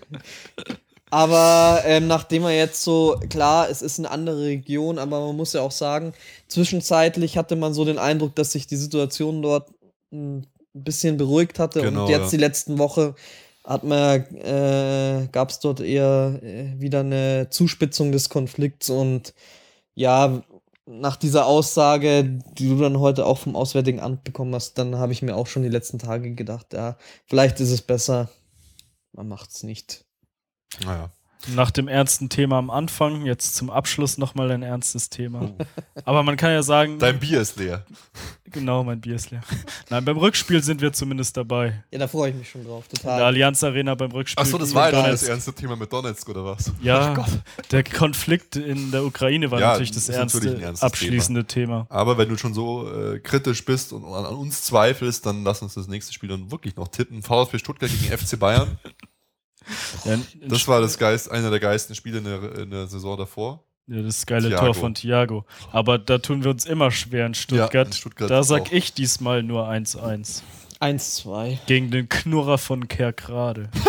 Aber ähm, nachdem er jetzt so, klar, es ist eine andere Region, aber man muss ja auch sagen, zwischenzeitlich hatte man so den Eindruck, dass sich die Situation dort ein bisschen beruhigt hatte. Genau, und jetzt ja. die letzten Woche hat man, äh, gab es dort eher äh, wieder eine Zuspitzung des Konflikts und ja, nach dieser Aussage, die du dann heute auch vom Auswärtigen Amt bekommen hast, dann habe ich mir auch schon die letzten Tage gedacht, ja, vielleicht ist es besser, man macht's nicht. Naja. Nach dem ernsten Thema am Anfang, jetzt zum Abschluss nochmal ein ernstes Thema. Oh. Aber man kann ja sagen, Dein Bier ist leer. genau, mein Bier ist leer. Nein, beim Rückspiel sind wir zumindest dabei. Ja, da freue ich mich schon drauf, In der total. Allianz Arena beim Rückspiel. Achso, das war ja das ernste Thema mit Donetsk oder was? Ja, der Konflikt in der Ukraine war Ja, natürlich das ist natürlich ernste, ein ernstes abschließende Thema. Aber wenn du schon so äh, kritisch bist und an, an uns zweifelst, dann lass uns das nächste Spiel dann wirklich noch tippen. VfB Stuttgart gegen FC Bayern. Ja, in- Das war das Geist, einer der geilsten Spiele in der, in der Saison davor. ja, das geile Thiago. Tor von Thiago. Aber da tun wir uns immer schwer in Stuttgart. in Stuttgart da auch. sag ich diesmal nur 1-1. 1-2. Gegen den Knurrer von Kerkrade.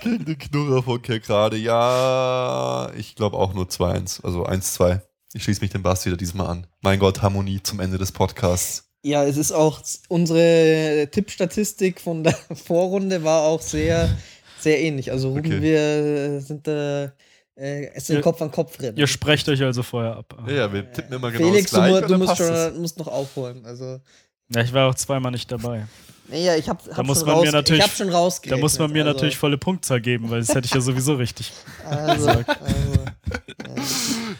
Gegen den Knurrer von gerade. Ja, ich glaube auch nur 2-1. Also 1-2. Ich schließe mich dem Basti wieder diesmal an. Mein Gott, Harmonie zum Ende des Podcasts. Ja, es ist auch unsere Tippstatistik von der Vorrunde war auch sehr, sehr ähnlich. Also Ruben, Okay. wir sind da äh, es sind Ihr- Kopf an Kopf rennen. Ihr sprecht euch also vorher ab. Ja, ja, wir tippen immer genau Felix, das du, und du dann musst, schon, musst noch aufholen. Also, Ja, ich war auch zweimal nicht dabei. Naja, ich hab, hab muss schon man mir natürlich- ich hab schon Da rausgerechnet. muss man mir also, natürlich volle Punktzahl geben, weil das hätte ich ja sowieso richtig. Also, also,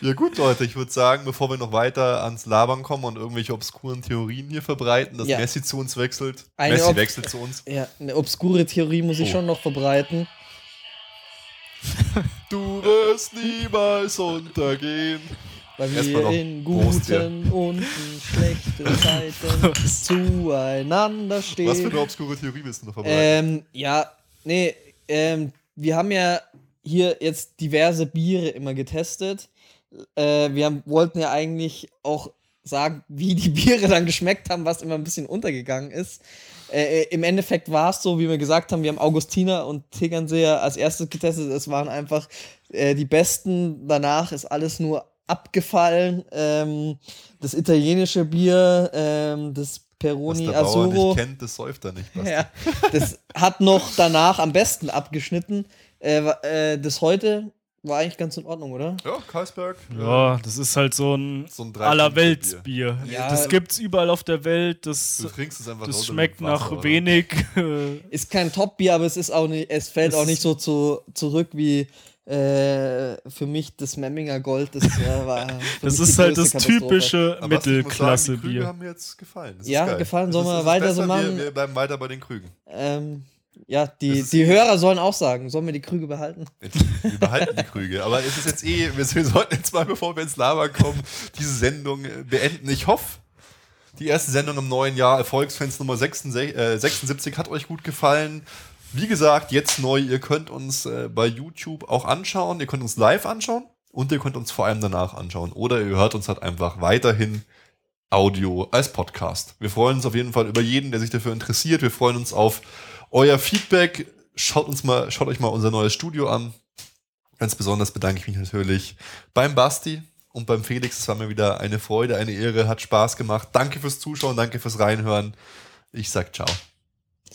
Ja gut, Leute, ich würde sagen, bevor wir noch weiter ans Labern kommen und irgendwelche obskuren Theorien hier verbreiten, dass Ja. Messi zu uns wechselt. Eine Messi ob- wechselt zu uns. ja, eine obskure Theorie muss ich Oh. schon noch verbreiten. Du wirst niemals untergehen. Weil wir in Prost, guten und in schlechten Zeiten zueinander stehen. Was für eine obskure Theorie willst du noch verbreiten? Ähm, ja, nee, ähm, wir haben ja hier jetzt diverse Biere immer getestet. Äh, wir haben, wollten ja eigentlich auch sagen, wie die Biere dann geschmeckt haben, was immer ein bisschen untergegangen ist. Äh, äh, Im Endeffekt war es so, wie wir gesagt haben, wir haben Augustiner und Tegernseer als erstes getestet. Es waren einfach äh, die besten. Danach ist alles nur abgefallen. Ähm, das italienische Bier, ähm, das Was Peroni der Bauer Azzurro. nicht kennt, das säuft er nicht. Basti. Ja, das hat noch danach am besten abgeschnitten. Äh, äh, das heute war eigentlich ganz in Ordnung, oder? Ja, Karlsberg. äh, Ja, das ist halt so ein So ein Allerweltsbier. Ja. Das gibt's überall auf der Welt. Das, Du trinkst es einfach das schmeckt nach oder? wenig. Ist kein Top-Bier, aber es ist auch nicht, es fällt Es- auch nicht so zu, zurück wie äh, für mich das Memminger Gold. Das äh, war. Das ist halt das typische sagen, die Krüge Mittelklasse-Bier. haben mir jetzt gefallen. Das ist Ja, geil. gefallen. Sollen wir weiter so machen? Wir, wir bleiben weiter bei den Krügen. Ähm, ja, die, die Hörer sollen auch sagen, sollen wir die Krüge behalten? Wir behalten die Krüge. Aber es ist jetzt eh, wir, wir sollten jetzt mal, bevor wir ins Laber kommen, diese Sendung äh, beenden. Ich hoffe, die erste Sendung im neuen Jahr, Erfolgsfans Nummer 76, äh, 76, hat euch gut gefallen. Wie gesagt, jetzt neu, ihr könnt uns äh, bei YouTube auch anschauen, ihr könnt uns live anschauen und ihr könnt uns vor allem danach anschauen. Oder ihr hört uns halt einfach weiterhin Audio als Podcast. Wir freuen uns auf jeden Fall über jeden, der sich dafür interessiert. Wir freuen uns auf euer Feedback. Schaut uns mal, schaut euch mal unser neues Studio an. Ganz besonders bedanke ich mich natürlich beim Basti und beim Felix. Es war mir wieder eine Freude, eine Ehre, hat Spaß gemacht. Danke fürs Zuschauen, danke fürs Reinhören. Ich sag ciao.